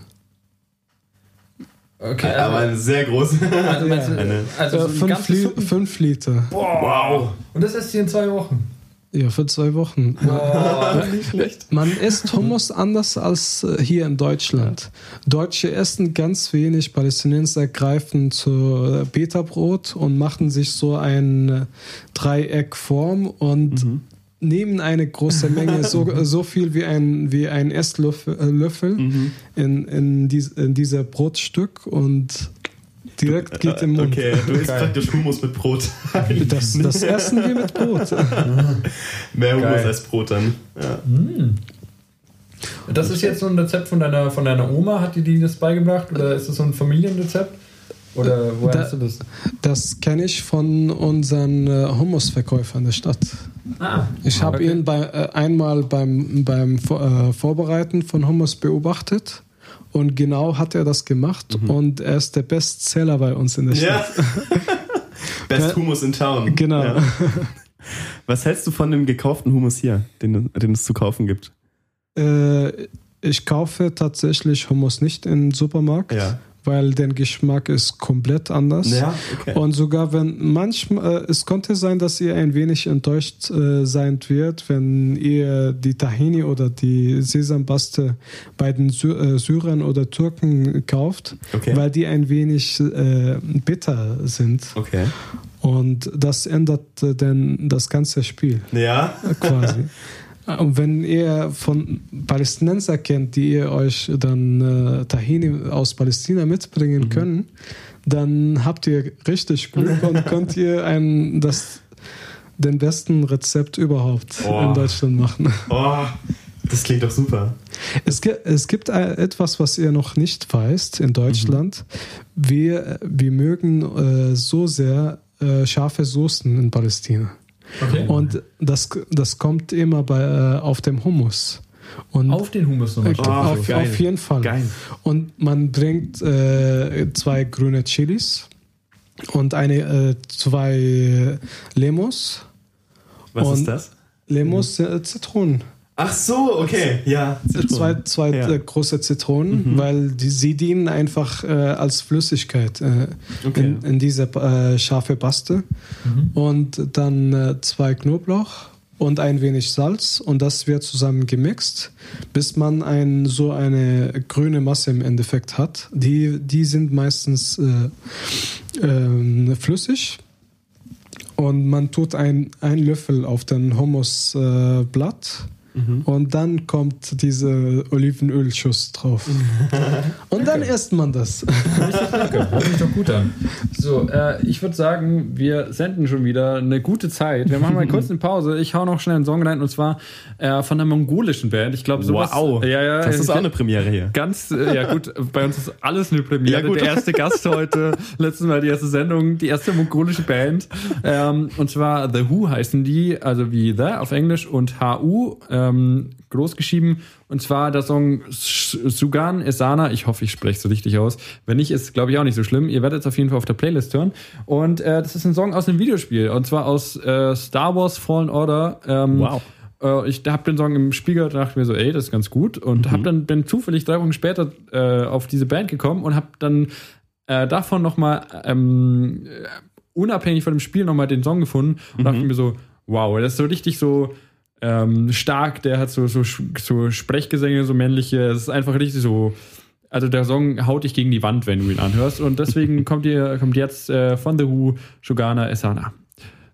Okay, Aber also, eine sehr große. also, Eine- also Äh, so ein fünf, Li Suppen- fünf Liter. Wow. Und das esst ihr in zwei Wochen? Ja, für zwei Wochen. Boah, nicht schlecht. Man isst Hummus anders als äh, hier in Deutschland. Deutsche essen ganz wenig, Palästinenser greifen zu äh, Beta-Brot und machen sich so eine Dreieckform und nehmen eine große Menge, so, so viel wie ein, wie ein Esslöffel äh, Löffel in, in, dies, in dieser Brotstück und direkt geht im Mund. Okay, du isst praktisch Hummus mit Brot. Das, das essen wir mit Brot. Mehr Hummus Geil. als Brot dann. Ja. Das ist jetzt so ein Rezept von deiner, von deiner Oma. Hat die dir das beigebracht? Oder ist das so ein Familienrezept? Oder woher Da- hast du das? Das kenne ich von unseren äh, Hummusverkäufern der Stadt. Ah, Ich habe okay. ihn bei, äh, einmal beim, beim äh, Vorbereiten von Hummus beobachtet und genau hat er das gemacht und er ist der Bestseller bei uns in der ja. Stadt. Best Hummus in Town. Genau. Ja. Was hältst du von dem gekauften Hummus hier, den, den es zu kaufen gibt? Äh, ich kaufe tatsächlich Hummus nicht im Supermarkt, Ja. Weil der Geschmack ist komplett anders. Ja, okay. Und sogar wenn manchmal, äh, es konnte sein, dass ihr ein wenig enttäuscht äh, sein wird, wenn ihr die Tahini oder die Sesambaste bei den Sy äh, Syrern oder Türken kauft, Okay. weil die ein wenig äh, bitter sind. Okay. Und das ändert äh, dann das ganze Spiel Ja. quasi. Und wenn ihr von Palästinenser kennt, die ihr euch dann äh, Tahini aus Palästina mitbringen können, dann habt ihr richtig Glück und könnt ihr ein, das, den besten Rezept überhaupt Oh. in Deutschland machen. Oh, das klingt doch super. Es, gi- es gibt äh, etwas, was ihr noch nicht weißt in Deutschland. Wir, wir mögen äh, so sehr äh, scharfe Soßen in Palästina. Okay. Und das, das kommt immer bei, äh, auf dem Hummus. Und auf den Hummus nochmal. äh, Oh, auf, geil. auf jeden Fall. Geil. Und man bringt äh, zwei grüne Chilis und eine, äh, zwei Lemos. Was Und- ist das? Lemos, äh, Zitronen. Ach so, okay. Ja. Äh, Zwei, zwei Ja. Mhm. äh, große Zitronen, weil die, sie dienen einfach äh, als Flüssigkeit äh, Okay. in, in diese äh, scharfe Paste. Und dann äh, zwei Knoblauch und ein wenig Salz und das wird zusammen gemixt, bis man ein, so eine grüne Masse im Endeffekt hat. Die, die sind meistens äh, ähm, flüssig. Und man tut ein, ein Löffel auf den Hummusblatt äh, Blatt und dann kommt diese Olivenölschuss drauf. und dann isst man das. Danke, hört sich doch gut an. So, äh, ich würde sagen, wir senden schon wieder eine gute Zeit. Wir machen mal kurz eine Pause. Ich hau noch schnell einen Song rein und zwar äh, von einer mongolischen Band. Ich glaube, sowas. Wow. Ja, ja. Das ist auch eine Premiere hier. Ganz, äh, ja gut, bei uns ist alles eine Premiere. Ja, gut. Der erste Gast heute, letztes Mal die erste Sendung, die erste mongolische Band. Ähm, und zwar The Who heißen die, also wie The auf Englisch und HU, ähm, groß geschrieben. Und zwar der Song Sugan Esana. Ich hoffe, ich spreche es so richtig aus. Wenn nicht, ist glaube ich auch nicht so schlimm. Ihr werdet es auf jeden Fall auf der Playlist hören. Und äh, das ist ein Song aus einem Videospiel. Und zwar aus äh, Star Wars Fallen Order. Ähm, Wow. äh, ich habe den Song im Spiel gehört und dachte mir so, ey, das ist ganz gut. Und hab dann bin zufällig drei Wochen später äh, auf diese Band gekommen und habe dann äh, davon nochmal ähm, äh, unabhängig von dem Spiel nochmal den Song gefunden und dachte mir so, wow, das ist so richtig so ähm, stark. Der hat so, so, so Sprechgesänge, so männliche. Es ist einfach richtig so. Also der Song haut dich gegen die Wand, wenn du ihn anhörst. Und deswegen kommt ihr kommt jetzt äh, von The Who Shogana Esana.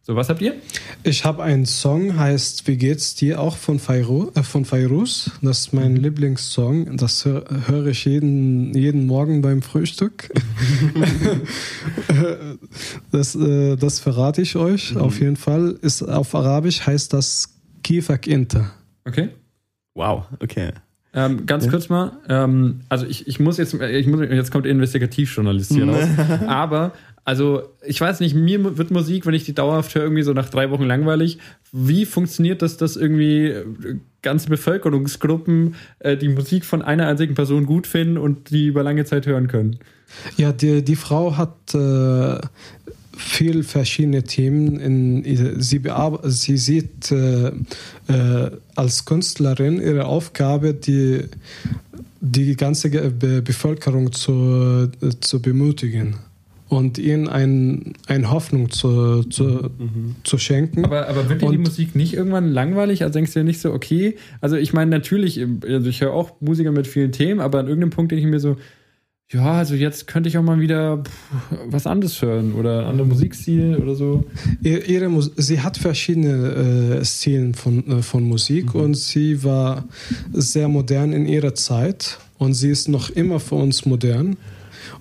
So, was habt ihr? Ich habe einen Song, heißt Wie geht's dir auch von, Fairu, äh, von Fairuz. Das ist mein Lieblingssong. Das hö höre ich jeden, jeden Morgen beim Frühstück. das, äh, das verrate ich euch mhm. auf jeden Fall. Ist, auf Arabisch heißt das Kifak Inter. Okay. Wow, okay. Ähm, ganz ja. kurz mal, ähm, also ich, ich muss jetzt, ich muss, jetzt kommt Investigativjournalist hier raus, aber also, ich weiß nicht, mir wird Musik, wenn ich die dauerhaft höre, irgendwie so nach drei Wochen langweilig. Wie funktioniert das, dass irgendwie äh, ganze Bevölkerungsgruppen äh, die Musik von einer einzigen Person gut finden und die über lange Zeit hören können? Ja, die, die Frau hat äh, viel verschiedene Themen. In, sie, sie sieht äh, äh, als Künstlerin ihre Aufgabe, die, die ganze Bevölkerung zu, äh, zu bemutigen und ihnen ein, eine Hoffnung zu, zu, mhm. zu schenken. Aber, aber wird dir die Musik nicht irgendwann langweilig? Also denkst du ja nicht so, okay, also ich meine natürlich, also ich höre auch Musiker mit vielen Themen, aber an irgendeinem Punkt denke ich mir so, ja, also jetzt könnte ich auch mal wieder was anderes hören oder andere Musikstil oder so. Ihre, sie hat verschiedene äh, Stilen von, äh, von Musik mhm. und sie war sehr modern in ihrer Zeit und sie ist noch immer für uns modern.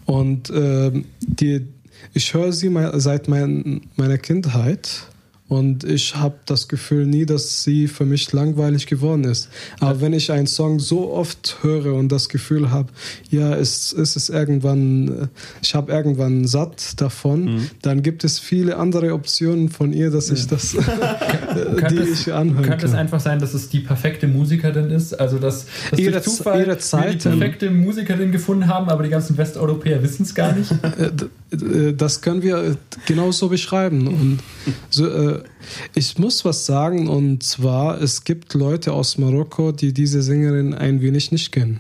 Und äh, die, ich höre sie mal seit mein, meiner Kindheit und ich habe das Gefühl nie, dass sie für mich langweilig geworden ist. Aber wenn ich einen Song so oft höre und das Gefühl habe, ja, es, es ist irgendwann, ich habe irgendwann satt davon, mhm. dann gibt es viele andere Optionen von ihr, dass ich das, die das, ich anhören kann. Könnte es einfach sein, dass es die perfekte Musikerin ist? Also, dass, dass ihre, durch Zufall ihre Zeit, die perfekte Musikerin gefunden haben, aber die ganzen Westeuropäer wissen es gar nicht? Äh, das können wir genauso beschreiben. Und so, äh, ich muss was sagen, und zwar, es gibt Leute aus Marokko, die diese Sängerin ein wenig nicht kennen.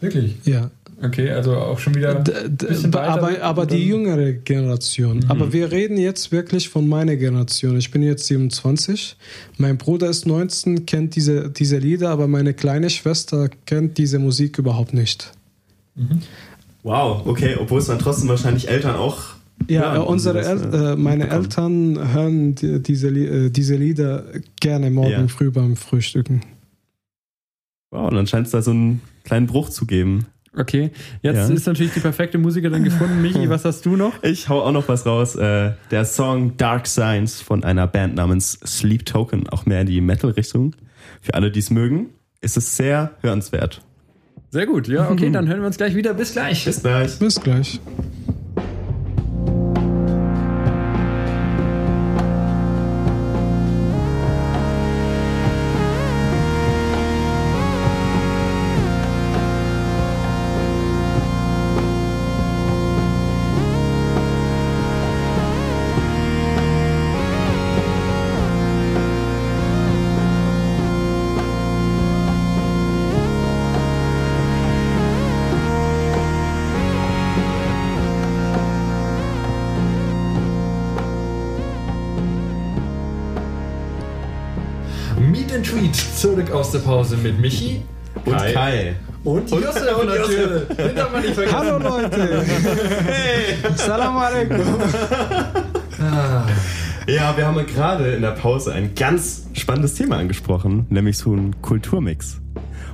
Wirklich? Ja. Okay, also auch schon wieder. D aber aber die jüngere Generation. Mhm. Aber wir reden jetzt wirklich von meiner Generation. Ich bin jetzt 27. Mein Bruder ist 19, kennt diese, diese Lieder, aber meine kleine Schwester kennt diese Musik überhaupt nicht. Mhm. Wow, okay, obwohl es dann trotzdem wahrscheinlich Eltern auch. Ja, hören, unsere El äh, meine Eltern hören die, diese, äh, diese Lieder gerne morgen ja. früh beim Frühstücken. Wow, und dann scheint es da so einen kleinen Bruch zu geben. Okay, jetzt ja. ist natürlich die perfekte Musikerin gefunden. Michi, was hast du noch? Ich hau auch noch was raus. Äh, der Song Dark Signs von einer Band namens Sleep Token, auch mehr in die Metal-Richtung. Für alle, die es mögen, ist es sehr hörenswert. Sehr gut, ja, okay, dann hören wir uns gleich wieder. Bis gleich. Bis gleich. Bis gleich. Pause mit Michi und Kai. Kai. Und, und Josef und natürlich. Hallo Leute. Hey. Salam alaikum. Ah. Ja, wir haben gerade in der Pause ein ganz spannendes Thema angesprochen, nämlich so ein Kulturmix.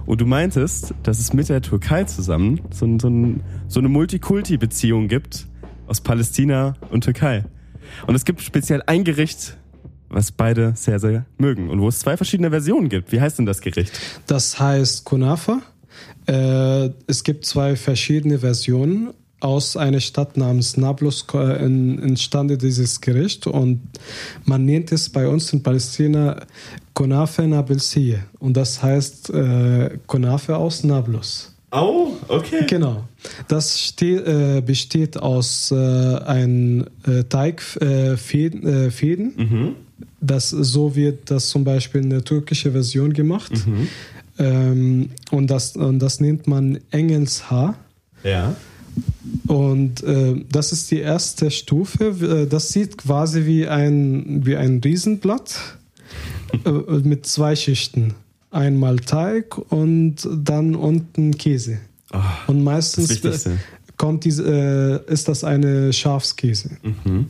Und du meintest, dass es mit der Türkei zusammen so, so, so eine Multikulti-Beziehung gibt aus Palästina und Türkei. Und es gibt speziell ein Gericht, was beide sehr, sehr mögen und wo es zwei verschiedene Versionen gibt. Wie heißt denn das Gericht? Das heißt Kunafa. Äh, es gibt zwei verschiedene Versionen. Aus einer Stadt namens Nablus äh, entstande dieses Gericht und man nennt es bei uns in Palästina Kunafe Nablsiye und das heißt äh, Kunafe aus Nablus. Oh, okay. Genau. Das steht, äh, besteht aus äh, einem äh, Teigfäden. Äh, Fäden. Mhm das, so wird das zum Beispiel in der türkischen Version gemacht. Mhm. Ähm, und, das, und das nennt man Engelshaar. Ja. Und äh, das ist die erste Stufe. Äh, das sieht quasi wie ein, wie ein Riesenblatt äh, mit zwei Schichten. Einmal Teig und dann unten Käse. Oh, und meistens kommt diese, äh, ist das eine Schafskäse. Mhm.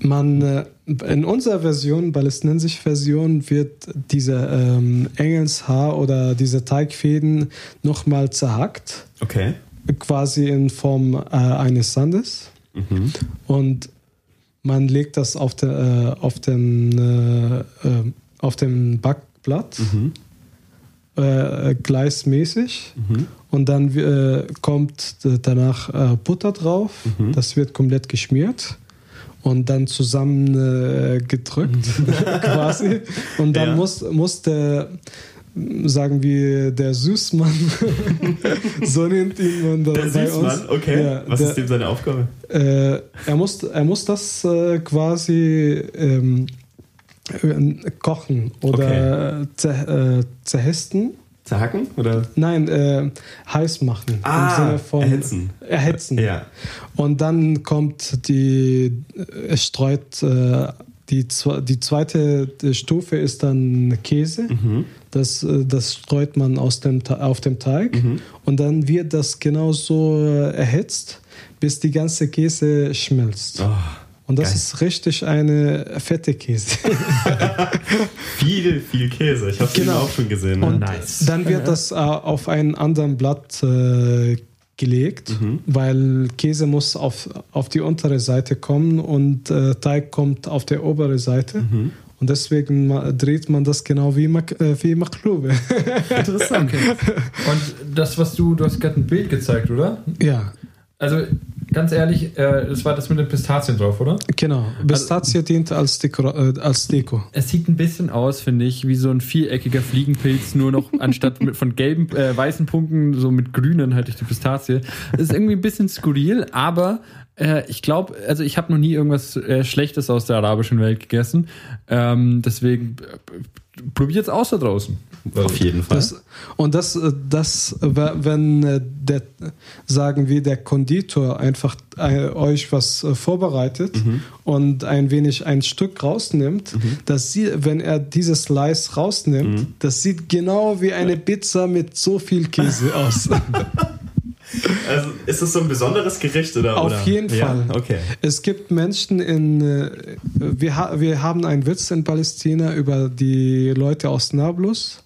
Man, äh, in unserer Version, palästinensische Version, wird dieser ähm, Engelshaar oder diese Teigfäden nochmal zerhackt, Okay. quasi in Form äh, eines Sandes. Mhm. Und man legt das auf, der, äh, auf, den, äh, äh, auf dem Backblatt Mhm. äh, gleismäßig. Und dann äh, kommt danach äh, Butter drauf. Mhm. Das wird komplett geschmiert. Und dann zusammen äh, gedrückt, quasi. Und dann Ja. muss, muss der, sagen wir, der Süßmann, so nennt ihn man da Der bei Süßmann, uns. okay. Ja, Was der, ist dem seine Aufgabe? äh, er, muss, er muss das äh, quasi ähm, äh, kochen oder zer, äh, zerhesten. Zerhacken? Oder? Nein, äh, heiß machen. Ah, Im Sinne von erhitzen. erhitzen. Ja. Und dann kommt die, es streut, äh, die, die zweite Stufe ist dann Käse. Mhm. Das, äh, das streut man aus dem, auf dem Teig. Mhm. Und dann wird das genauso äh, erhitzt, bis die ganze Käse schmilzt. Oh, Und das geil. ist richtig eine fette Käse. viel, viel Käse. Ich habe Genau. den auch schon gesehen. Ne? Und Nice. dann wird das äh, auf einen anderen Blatt äh, gelegt, Mhm. weil Käse muss auf, auf die untere Seite kommen und äh, Teig kommt auf der obere Seite. Mhm. Und deswegen dreht man das genau wie, Mak äh, wie Maklube. Interessant. Und das, was du, du hast gerade ein Bild gezeigt, oder? ja, Also ganz ehrlich, äh, das war das mit den Pistazien drauf, oder? genau. Pistazie dient als Deko. Äh, als Deko. Es sieht ein bisschen aus, finde ich, wie so ein viereckiger Fliegenpilz, nur noch anstatt mit, von gelben, äh, weißen Punkten, so mit grünen halt durch die Pistazie. Das ist irgendwie ein bisschen skurril, aber äh, ich glaube, also ich habe noch nie irgendwas äh, Schlechtes aus der arabischen Welt gegessen. Ähm, deswegen äh, probiert es aus da draußen. Auf jeden Fall. Das, und das, das, wenn der, sagen wir, der Konditor einfach euch was vorbereitet und ein wenig ein Stück rausnimmt, das sie, wenn er dieses Slice rausnimmt, das sieht genau wie eine Pizza mit so viel Käse aus. Also ist das so ein besonderes Gericht oder? Auf oder? jeden ja? Fall. Okay. Es gibt Menschen in, äh, wir, ha wir haben einen Witz in Palästina über die Leute aus Nablus.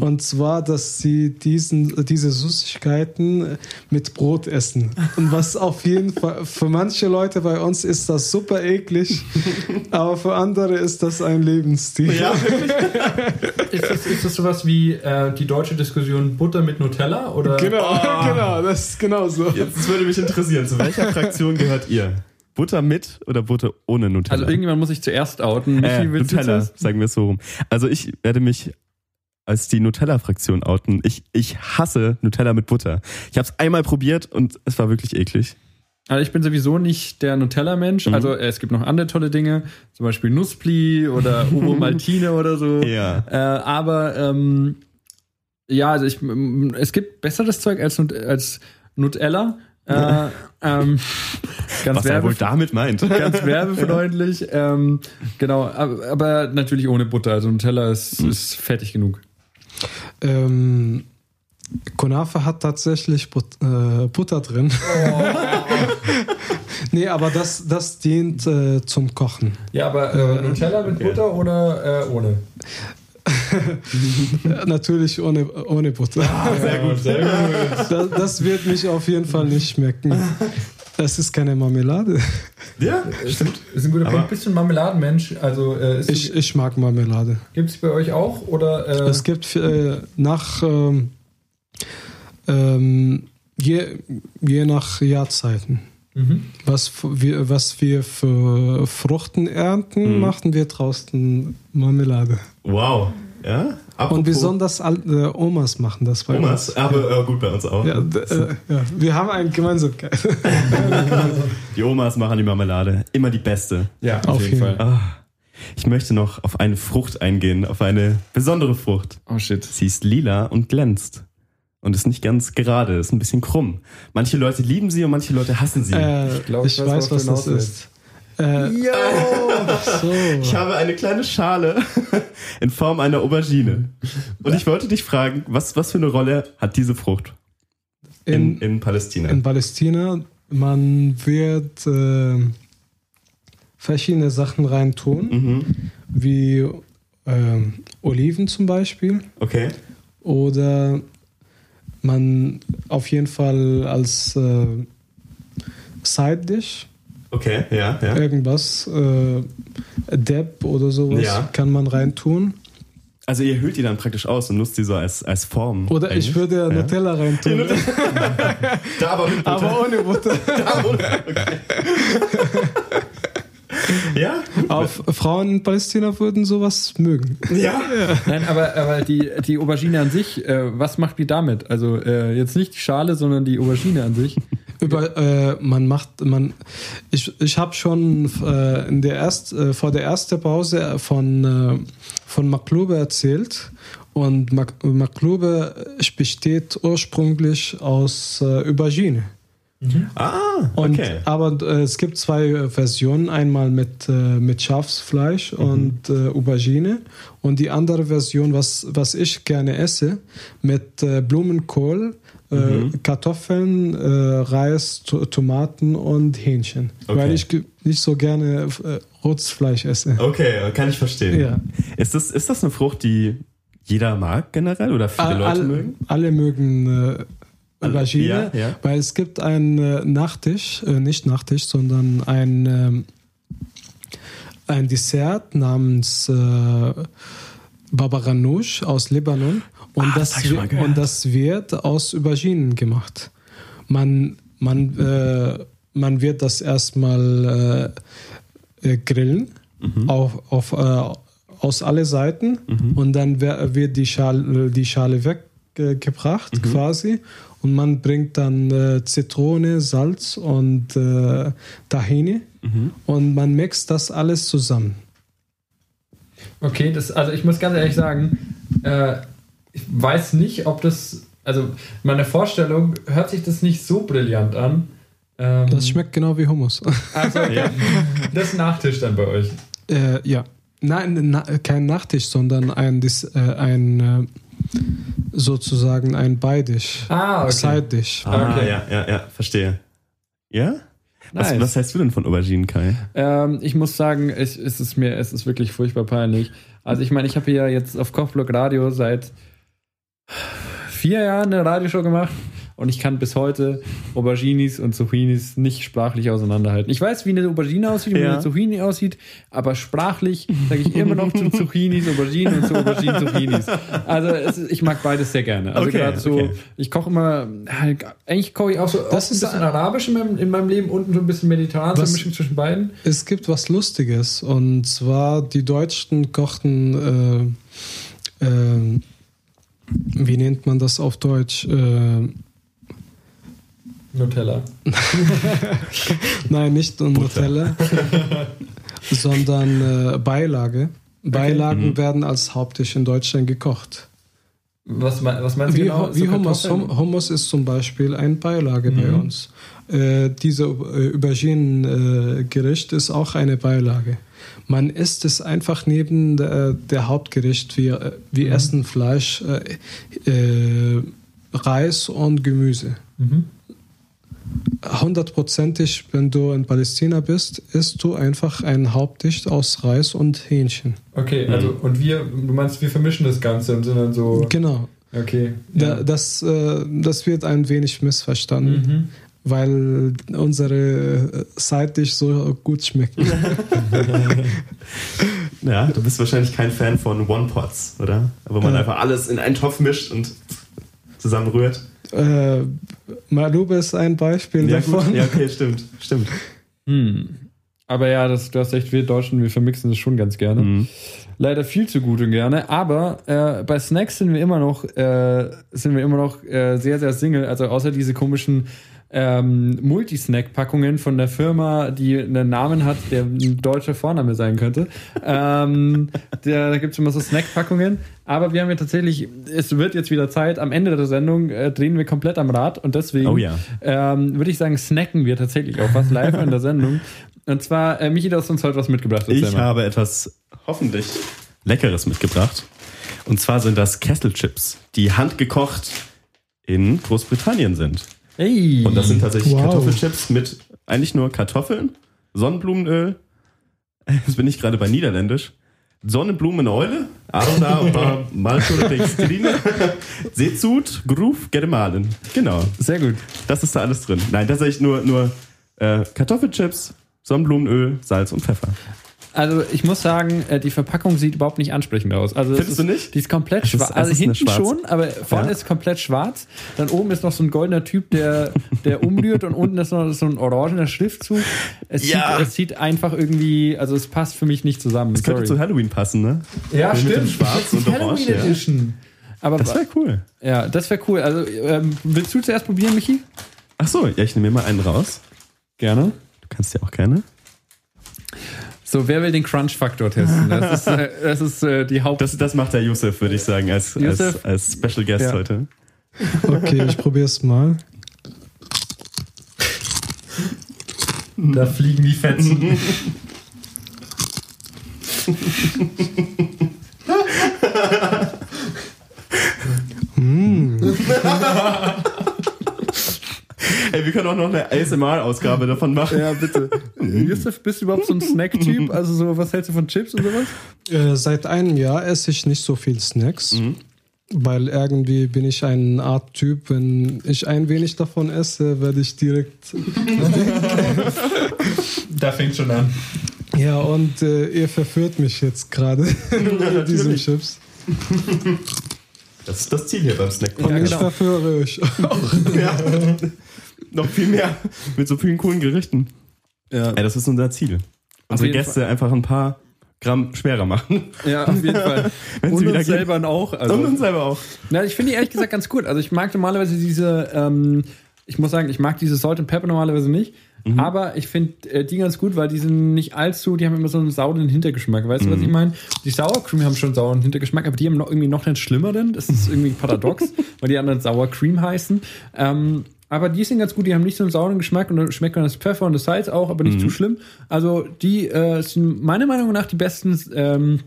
Und zwar, dass sie diesen, diese Süßigkeiten mit Brot essen. Und was auf jeden Fall, für manche Leute bei uns ist das super eklig, aber für andere ist das ein Lebensstil. Ja, Ist das, ist das sowas wie äh, die deutsche Diskussion Butter mit Nutella? Oder? Genau, genau, das ist genau so. jetzt würde mich interessieren, zu welcher Fraktion gehört ihr? Butter mit oder Butter ohne Nutella? Also irgendjemand muss sich zuerst outen. Michi, äh, Nutella, sagen wir es so rum. Also ich werde mich als die Nutella-Fraktion outen. Ich, ich hasse Nutella mit Butter. Ich habe es einmal probiert und es war wirklich eklig. Also ich bin sowieso nicht der Nutella-Mensch. Mhm. Also äh, es gibt noch andere tolle Dinge, zum Beispiel Nusspli oder Uvo Maltine oder so. Ja. Äh, aber ähm, ja, also ich, es gibt besseres Zeug als, als Nutella. Äh, ähm, ganz, Was er wohl damit meint. ganz werbefreundlich. Ähm, genau, aber, aber natürlich ohne Butter. Also Nutella ist, Mhm. ist fertig genug. Ähm, Kunafe hat tatsächlich But äh, Butter drin. nee, aber das, das dient äh, zum Kochen. Ja, aber äh, Nutella mit Butter oder äh, ohne? Natürlich ohne, ohne Butter. Sehr gut. Sehr gut. Das, das wird mich auf jeden Fall nicht schmecken. Das ist keine Marmelade. Ja, Stimmt. Ist ein guter Aber- Punkt. Bist du ein Marmeladenmensch? Also äh, ist Ich, ich mag Marmelade. Gibt es bei euch auch? Oder, äh, Es gibt äh, nach ähm, ähm, je, je nach Jahrzeiten. mhm. Was, wir, was wir für Fruchten ernten, Mhm. machen wir draußen Marmelade. Wow. Ja? Und Apropos besonders al- äh, Omas machen das bei Omas, uns. aber äh, gut bei uns auch. Ja, äh, ja, wir haben eine Gemeinsamkeit. Die Omas machen die Marmelade. Immer die beste. Ja, auf, Auf jeden jeden Fall. Ah, ich möchte noch auf eine Frucht eingehen, auf eine besondere Frucht. Oh shit. Sie ist lila und glänzt. Und ist nicht ganz gerade, ist ein bisschen krumm. Manche Leute lieben sie und manche Leute hassen sie. Äh, ich, glaub, ich weiß, weiß, was du das hinaus ist. Äh, so. Ich habe eine kleine Schale in Form einer Aubergine. Und ich wollte dich fragen, was, was für eine Rolle hat diese Frucht in, in, in Palästina? in Palästina, man wird, äh, verschiedene Sachen reintun, Mhm. wie ähm, Oliven zum Beispiel. Okay. Oder man auf jeden Fall als äh, Side Dish Okay, ja, ja. irgendwas, äh, Depp oder sowas, Ja. kann man reintun. Also ihr hüllt die dann praktisch aus und nutzt die so als, als Form. Oder ich eigentlich? würde Ja. Nutella reintun, Da aber mit Butter. aber ohne Butter. Da ohne- okay. ja? Auf Frauen in Palästina würden sowas mögen. Ja. Nein, aber, aber die, die Aubergine an sich, äh, was macht die damit? Also äh, jetzt nicht die Schale, sondern die Aubergine an sich. Über, äh, man macht, man, ich, ich habe schon äh, in der erst, äh, vor der ersten Pause von, äh, von Maklube erzählt. Und Mak Maklube besteht ursprünglich aus äh, Aubergine. Ah, Und, okay. Aber äh, es gibt zwei Versionen, einmal mit, äh, mit Schafsfleisch und äh, Aubergine und die andere Version, was, was ich gerne esse, mit äh, Äh, Kartoffeln, äh, Reis, to Tomaten und Hähnchen. Okay. Weil ich nicht so gerne äh, rotes Fleisch esse. Okay, kann ich verstehen. Ja. Ist, das, ist das eine Frucht, die jeder mag generell oder viele All- Leute all- mögen? Alle mögen äh, Alle- Aubergine, ja, ja. weil es gibt einen äh, Nachtisch, äh, nicht Nachtisch, sondern ein, ähm, ein Dessert namens Baba Ganoush aus Libanon und, Ah, das das, und das wird aus Auberginen gemacht. Man, man, äh, man wird das erstmal äh, äh, grillen Mhm. auf, auf, äh, aus alle Seiten und dann wird die Schale, die Schale weggebracht Mhm. quasi und man bringt dann äh, Zitrone, Salz und äh, Tahini Mhm. und man mixt das alles zusammen. Okay, das, also ich muss ganz ehrlich sagen, äh, ich weiß nicht, ob das, also meine Vorstellung hört sich das nicht so brillant an. Ähm, Das schmeckt genau wie Hummus. Also, Ja. das ist Nachtisch dann bei euch. äh, ja. Nein, na, kein Nachtisch, sondern ein, Dis- äh, ein äh, sozusagen ein Beidisch. Ah, okay. Side-Dish. Ah, Okay. ja, ja, ja, verstehe. Ja? Was, Nice. was heißt du denn von Auberginen, Kai? Ähm, ich muss sagen, es, es ist mir, es ist wirklich furchtbar peinlich. Also ich meine, ich habe ja jetzt auf Kochblock Radio seit vier Jahren eine Radioshow gemacht und ich kann bis heute Auberginis und Zucchinis nicht sprachlich auseinanderhalten. Ich weiß, wie eine Aubergine aussieht, wie Ja. eine Zucchini aussieht, aber sprachlich sage ich immer noch zu Zucchinis, Auberginen und zu Auberginen, Zucchinis. Also es ist, ich mag beides sehr gerne. Also Okay, gerade so, okay. ich koche immer, eigentlich koche ich auch so Das ein ist bisschen ein- arabisch in meinem, in meinem Leben und so ein bisschen mediterran, so eine Mischung zwischen beiden. Es gibt was Lustiges und zwar die Deutschen kochten, äh, äh, wie nennt man das auf Deutsch? Äh, Nutella. nein, nicht Nutella, sondern äh, Beilage. Beilagen Mhm. werden als Haupttisch in Deutschland gekocht. Was, was meinst du Wie, genau? wie So Hummus. Hummus ist zum Beispiel ein Beilage bei Mhm. uns. Äh, diese äh, Auberginen-Gericht ist auch eine Beilage. Man isst es einfach neben der, der Hauptgericht. Wir, äh, wir Mhm. essen Fleisch, äh, äh, Reis und Gemüse. Mhm. Hundertprozentig, wenn du in Palästina bist, isst du einfach einen Haupttisch aus Reis und Hähnchen. Okay, also und wir, du meinst, wir vermischen das Ganze und sind dann so. Genau. Okay. Da, das, äh, das wird ein wenig missverstanden. Mhm. weil unsere Side-Dish so gut schmecken. Ja, du bist wahrscheinlich kein Fan von One-Pots, oder? Wo man Ja. einfach alles in einen Topf mischt und zusammenrührt. Äh, Malube ist ein Beispiel Ja, gut. davon. ja, okay, stimmt, stimmt. Hm. Aber ja, das, du hast recht, wir Deutschen, wir vermixen das schon ganz gerne. Mhm. Leider viel zu gut und gerne. Aber äh, bei Snacks sind wir immer noch, äh, sind wir immer noch äh, sehr, sehr single. Also außer diese komischen ähm, Multisnack-Packungen von der Firma, die einen Namen hat, der ein deutscher Vorname sein könnte. ähm, da gibt es immer so Snack-Packungen. Aber wir haben ja tatsächlich, es wird jetzt wieder Zeit, am Ende der Sendung äh, drehen wir komplett am Rad und deswegen Oh ja. ähm, würde ich sagen, snacken wir tatsächlich auch was live in der Sendung. Und zwar, äh, Michi, du hast uns heute was mitgebracht. Ich mal. habe etwas hoffentlich Leckeres mitgebracht. Und zwar sind das Kesselchips, die handgekocht in Großbritannien sind. Hey. Und das sind tatsächlich Wow. Kartoffelchips mit eigentlich nur Kartoffeln, Sonnenblumenöl, Jetzt bin ich gerade bei Niederländisch. Sonnenblumeneule, Arda, Malchore Dextrine, Seezut, Groove, Germalen. Genau, Sehr gut. das ist da alles drin. Nein, tatsächlich nur, nur äh, Kartoffelchips, Sonnenblumenöl, Salz und Pfeffer. Also ich muss sagen, äh, die Verpackung sieht überhaupt nicht ansprechend aus. Also es Findest ist, du nicht? Die ist komplett Es ist- schwarz. es Also ist eine hinten schwarz. schon, aber vorne Ja. ist komplett schwarz. Dann oben ist noch so ein goldener Typ, der, der umrührt und unten ist noch so ein orangener Schriftzug. Es, Ja. sieht, es sieht einfach irgendwie, also es passt für mich nicht zusammen. Das könnte zu. Halloween passen, ne? Ja, mit dem stimmt. Schwarz und Orange, Halloween ja. Edition. Aber Das wäre cool. ja, das wäre cool. Also ähm, willst du zuerst probieren, Michi? Ach so, ja, ich nehme mir mal einen raus. Gerne. Du kannst ja auch gerne. So, wer will den Crunch-Faktor testen? Das ist, äh, das ist äh, die Haupt... Das, das macht der Yusuf, würde ich sagen, als, als, Yusuf? als Special Guest Ja. heute. Okay, ich probiere es mal. da fliegen die Fetzen. Ey, wir können auch noch eine ASMR-Ausgabe davon machen. Ja, bitte. Yusuf, bist du überhaupt so ein Snack-Typ? Also so, was hältst du von Chips und sowas? Äh, seit einem Jahr esse ich nicht so viel Snacks, weil irgendwie bin ich ein Art Typ, wenn ich ein wenig davon esse, werde ich direkt. Da fängt schon an. Ja, und äh, ihr verführt mich jetzt gerade mit diesen. Chips. Das ist das Ziel hier beim Snack Und Ja, ich genau. verführe euch auch. Ja. Noch viel mehr. Mit so vielen coolen Gerichten. Ja, Ey, das ist unser Ziel. Unsere Gäste einfach ein paar Gramm schwerer machen. ja auf jeden Fall. Wenn und uns selber auch. Also. Und uns selber auch. Na, ich finde die ehrlich gesagt ganz gut. Also ich mag normalerweise diese, ähm, ich muss sagen, ich mag diese Salt and Pepper normalerweise nicht. Aber ich finde äh, die ganz gut, weil die sind nicht allzu, die haben immer so einen sauren Hintergeschmack. Weißt du, was ich meine? Die Sour Cream haben schon einen sauren Hintergeschmack, aber die haben noch irgendwie noch einen schlimmeren. Das ist irgendwie paradox, weil die anderen Sour Cream heißen. Ähm, aber die sind ganz gut, die haben nicht so einen sauren Geschmack und dann schmeckt man das Pfeffer und das Salz auch, aber nicht zu schlimm. Also die äh, sind meiner Meinung nach die besten ähm,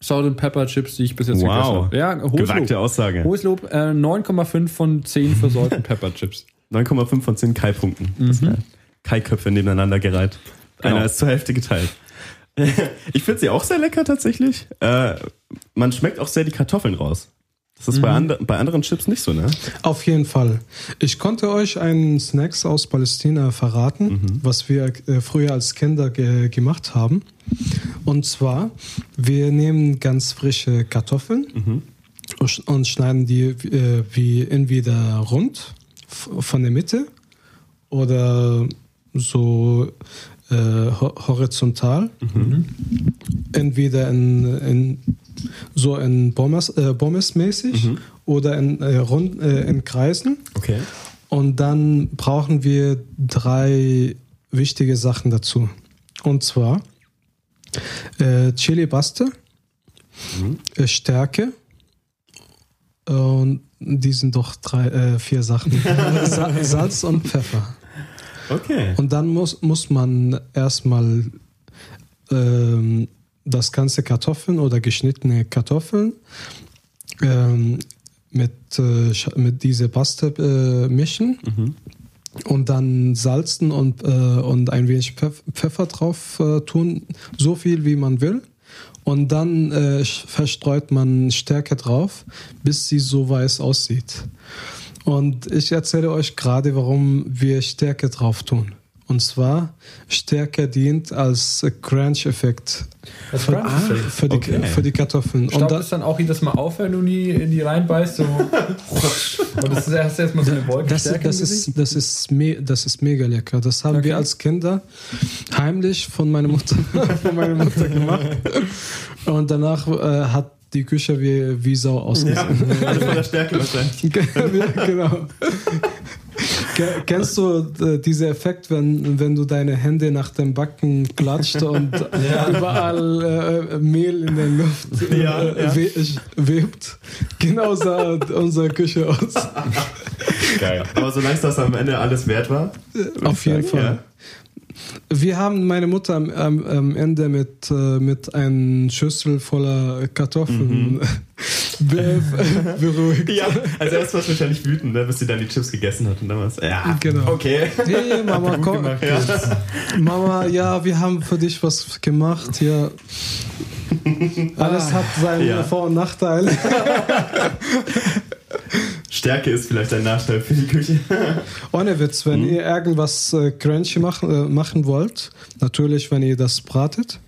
Salt and Pepper Chips, die ich bis jetzt Wow. gegessen habe. Ja, hohes Gewagte Lob. Aussage. Hohes Lob, äh, 9,5 von 10 für Salt and Pepper Chips. 9,5 von 10 Kai-Punkten. Das wär Kai-Köpfe nebeneinander gereiht. Genau. Einer ist zur Hälfte geteilt. Ich finde sie auch sehr lecker tatsächlich. Äh, man schmeckt auch sehr die Kartoffeln raus. Das ist bei, andre, bei anderen Chips nicht so, ne? Auf jeden Fall. Ich konnte euch einen Snacks aus Palästina verraten, was wir äh, früher als Kinder ge gemacht haben. Und zwar, wir nehmen ganz frische Kartoffeln und sch- und schneiden die äh, wie entweder rund von der Mitte oder so äh, ho horizontal. Entweder in, in so in Pommes, äh, Pommes-mäßig oder in, äh, rund, äh, in Kreisen. Okay. Und dann brauchen wir drei wichtige Sachen dazu. Und zwar äh, Chili Paste, äh, Stärke und die sind doch drei, äh, vier Sachen. Sa Salz und Pfeffer. Okay. Und dann muss, muss man erstmal ähm, das ganze Kartoffeln oder geschnittene Kartoffeln ähm, mit, äh, mit dieser Paste äh, mischen und dann salzen und, äh, und ein wenig Pfeff Pfeffer drauf äh, tun, so viel wie man will. Und dann äh, verstreut man Stärke drauf, bis sie so weiß aussieht. Und ich erzähle euch gerade, warum wir Stärke drauf tun. Und zwar, Stärke dient als Crunch-Effekt Das für, für, die, Okay. für die Kartoffeln. Und Staubt da, es dann auch jedes Mal auf, wenn du in die, in die reinbeißt? So. Und das ist erst erstmal so eine Wolke das, das, ist, das, ist me das ist mega lecker. Das haben Okay. wir als Kinder heimlich von meiner Mutter, von meiner Mutter gemacht. Und danach äh, hat die Küche wie, wie Sau Ja, ausgesehen. alle von der Stärke wahrscheinlich. ja, genau. Ke- Kennst du äh, diesen Effekt, wenn, wenn du deine Hände nach dem Backen klatscht und überall äh, Mehl in der Luft äh, Ja, ja. We webt? Genau sah unsere Küche aus. Geil. Aber solange es das am Ende alles wert war. Auf jeden sagen, Fall. Wir haben meine Mutter am, am, am Ende mit, äh, mit einer Schüssel voller Kartoffeln Be beruhigt. Ja, also erst warst du wahrscheinlich wütend, ne, bis sie dann die Chips gegessen hat und dann war's. Ja, Genau. okay. Hey, Mama, komm. gemacht. Ja. Mama, ja, wir haben für dich was gemacht. Ja. Alles hat seine Ja. Vor- und Nachteile. Stärke ist vielleicht ein Nachteil für die Küche. Ohne Witz, wenn ihr irgendwas äh, crunchy machen, äh, machen wollt, natürlich, wenn ihr das bratet,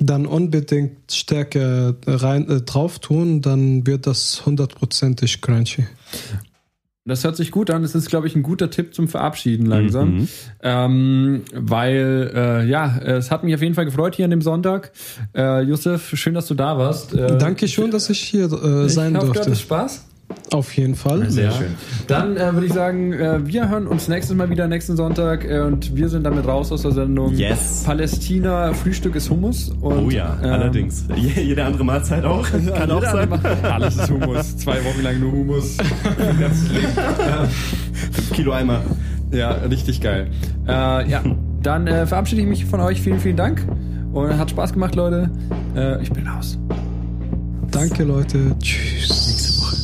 dann unbedingt Stärke rein, äh, drauf tun, dann wird das hundertprozentig crunchy. Das hört sich gut an. Das ist, glaube ich, ein guter Tipp zum Verabschieden langsam. Mhm. Ähm, weil, äh, ja, es hat mich auf jeden Fall gefreut hier an dem Sonntag. Äh, Josef, schön, dass du da warst. Äh, Danke schön, dass ich hier äh, ich sein hoffe, du durfte. hattest Spaß. Auf jeden Fall. Sehr Ja. schön. Dann äh, würde ich sagen, äh, wir hören uns nächstes Mal wieder nächsten Sonntag äh, und wir sind damit raus aus der Sendung. Yes. Palästina, Frühstück ist Hummus. Und, Oh ja, ähm, allerdings. Je- Jede andere Mahlzeit auch. Kann auch sein. Alles ist Hummus. Zwei Wochen lang nur Hummus. Fünf Kilo Eimer. Ja, richtig geil. Äh, ja, dann äh, verabschiede ich mich von euch. Vielen, vielen Dank. Und hat Spaß gemacht, Leute. Äh, ich bin raus. Danke, Leute. Tschüss. Nächste Woche.